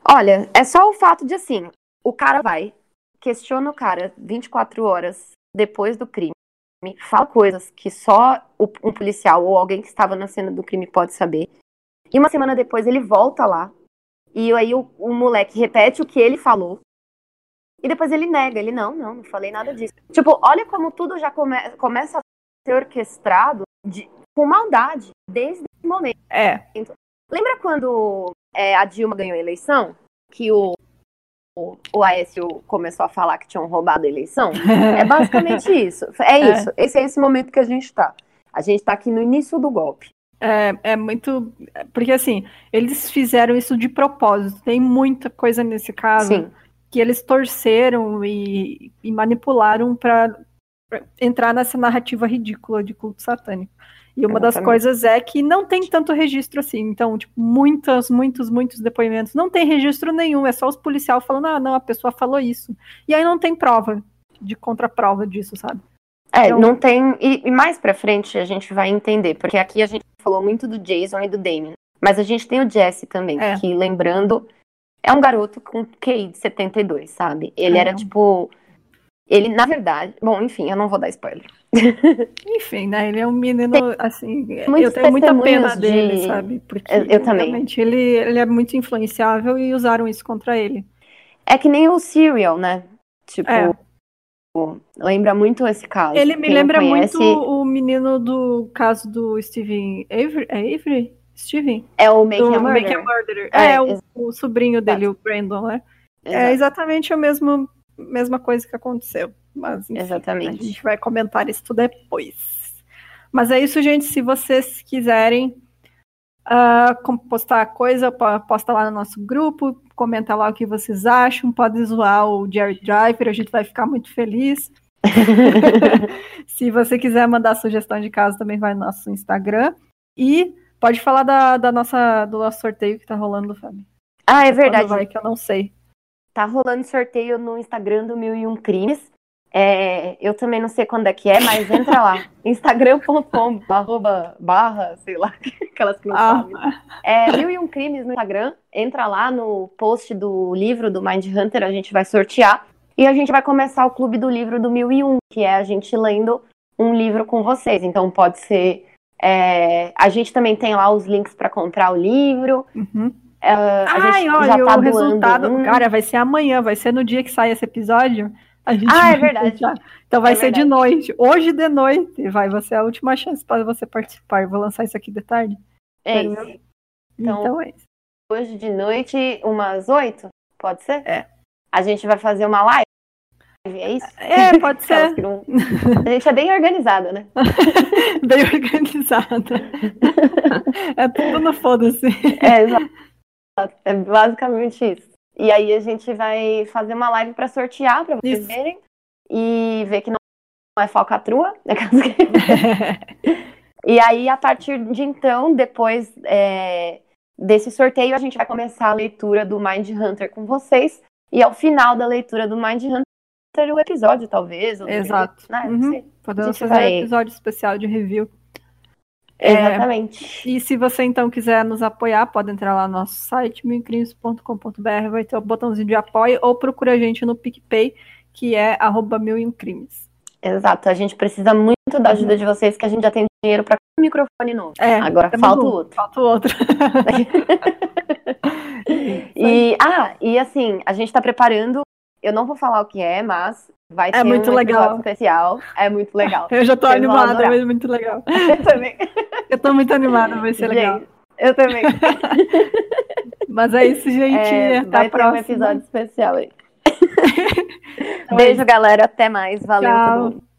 B: Olha, é só o fato de assim, o cara vai, questiona o cara 24 horas depois do crime, fala coisas que só um policial ou alguém que estava na cena do crime pode saber. E uma semana depois ele volta lá e aí o, o moleque repete o que ele falou. E depois ele nega, ele não, não, não falei nada disso. Tipo, olha como tudo já come, começa a ser orquestrado de, com maldade desde esse momento.
A: É.
B: Lembra quando é, a Dilma ganhou a eleição? Que o, o, Aécio começou a falar que tinham roubado a eleição? é basicamente isso. É, é isso. Esse é esse momento que a gente está. A gente está aqui no início do golpe.
A: É, é muito. Porque assim, eles fizeram isso de propósito. Tem muita coisa nesse caso Sim. que eles torceram e, e manipularam para entrar nessa narrativa ridícula de culto satânico. E uma das coisas é que não tem tanto registro assim. Então, tipo, muitos, muitos, muitos depoimentos. Não tem registro nenhum. É só os policiais falando, ah, não, a pessoa falou isso. E aí não tem prova de contraprova disso, sabe?
B: É, então... não tem. E, e, mais pra frente a gente vai entender, porque aqui a gente falou muito do Jason e do Damien. Mas a gente tem o Jesse também, é. que lembrando, é um garoto com QI de 72, sabe? Ele é. era tipo. Ele, na verdade. Bom, enfim, eu não vou dar spoiler.
A: enfim, né? Ele é um menino, assim. Eu tenho muita pena de... dele, sabe? Porque
B: eu, eu também.
A: Ele, ele é muito influenciável e usaram isso contra ele.
B: É que nem o Serial, né? Tipo. É lembra muito esse caso.
A: Ele me Quem lembra conhece... muito o menino do caso do Steven Avery. É Avery? Steven?
B: É o Make, a, Murder. Make a
A: Murderer. É, é o, o, sobrinho dele, o Brandon, né? É Exato. É exatamente a mesma, mesma coisa que aconteceu. Mas, enfim,
B: exatamente.
A: A gente vai comentar isso depois. Mas é isso, gente. Se vocês quiserem uh, postar coisa, posta lá no nosso grupo, comenta lá o que vocês acham, pode zoar o Jerry Driver, a gente vai ficar muito feliz. Se você quiser mandar sugestão de casa, também vai no nosso Instagram. E pode falar da, da nossa, do nosso sorteio que tá rolando, Fábio.
B: Ah, é verdade.
A: vai, que eu não sei.
B: Tá rolando sorteio no Instagram do Mil e Um Crimes. É, eu também não sei quando é que é, mas entra lá. Instagram.com arroba barra, sei lá, aquelas que não ah. sabem. É Mil e Um Crimes no Instagram. Entra lá no post do livro do Mind Hunter, a gente vai sortear. E a gente vai começar o clube do livro do Mil e Um, que é a gente lendo um livro com vocês. Então pode ser. É, a gente também tem lá os links para comprar o livro.
A: Uhum. Uh, Ai, olha, tá o resultado, um... cara, vai ser amanhã, vai ser no dia que sai esse episódio.
B: ah, é verdade.
A: Então vai é ser verdade. de noite. Hoje de noite vai, vai ser a última chance para você participar. Eu vou lançar isso aqui de tarde.
B: É isso. Então, então é isso. Hoje de noite, umas oito? Pode ser?
A: É.
B: A gente vai fazer uma live. É isso?
A: É, pode ser.
B: Não... A gente é bem organizada, né?
A: bem organizada. é tudo no foda-se.
B: É, exato. É basicamente isso. E aí a gente vai fazer uma live para sortear, para vocês Isso. verem. E ver que não é falcatrua. Né? e aí, a partir de então, depois é, desse sorteio, a gente vai começar a leitura do Mind Hunter com vocês. E ao final da leitura do Mind Hunter, o episódio, talvez.
A: Exato. Né? Uhum. Podemos fazer vai... um episódio especial de review.
B: É, Exatamente.
A: E se você então quiser nos apoiar, pode entrar lá no nosso site, milcrimes.com.br, vai ter o botãozinho de apoio, ou procura a gente no PicPay, que é arroba milcrimes.
B: Exato, a gente precisa muito da ajuda de vocês, que a gente já tem dinheiro para um microfone novo.
A: É,
B: Agora falta o outro.
A: Falta o outro.
B: e ah, e assim, a gente tá preparando. Eu não vou falar o que é, mas vai
A: É
B: ter
A: muito
B: um
A: legal.
B: episódio especial. É muito legal.
A: Eu já tô
B: Vocês
A: animada, mas é muito legal.
B: Eu também.
A: Eu tô muito animada, vai ser legal.
B: Gente, eu também.
A: Mas é isso, gente.
B: É,
A: Até
B: vai ter um
A: próxima.
B: episódio especial aí. Beijo, galera. Até mais. Valeu
A: Tchau.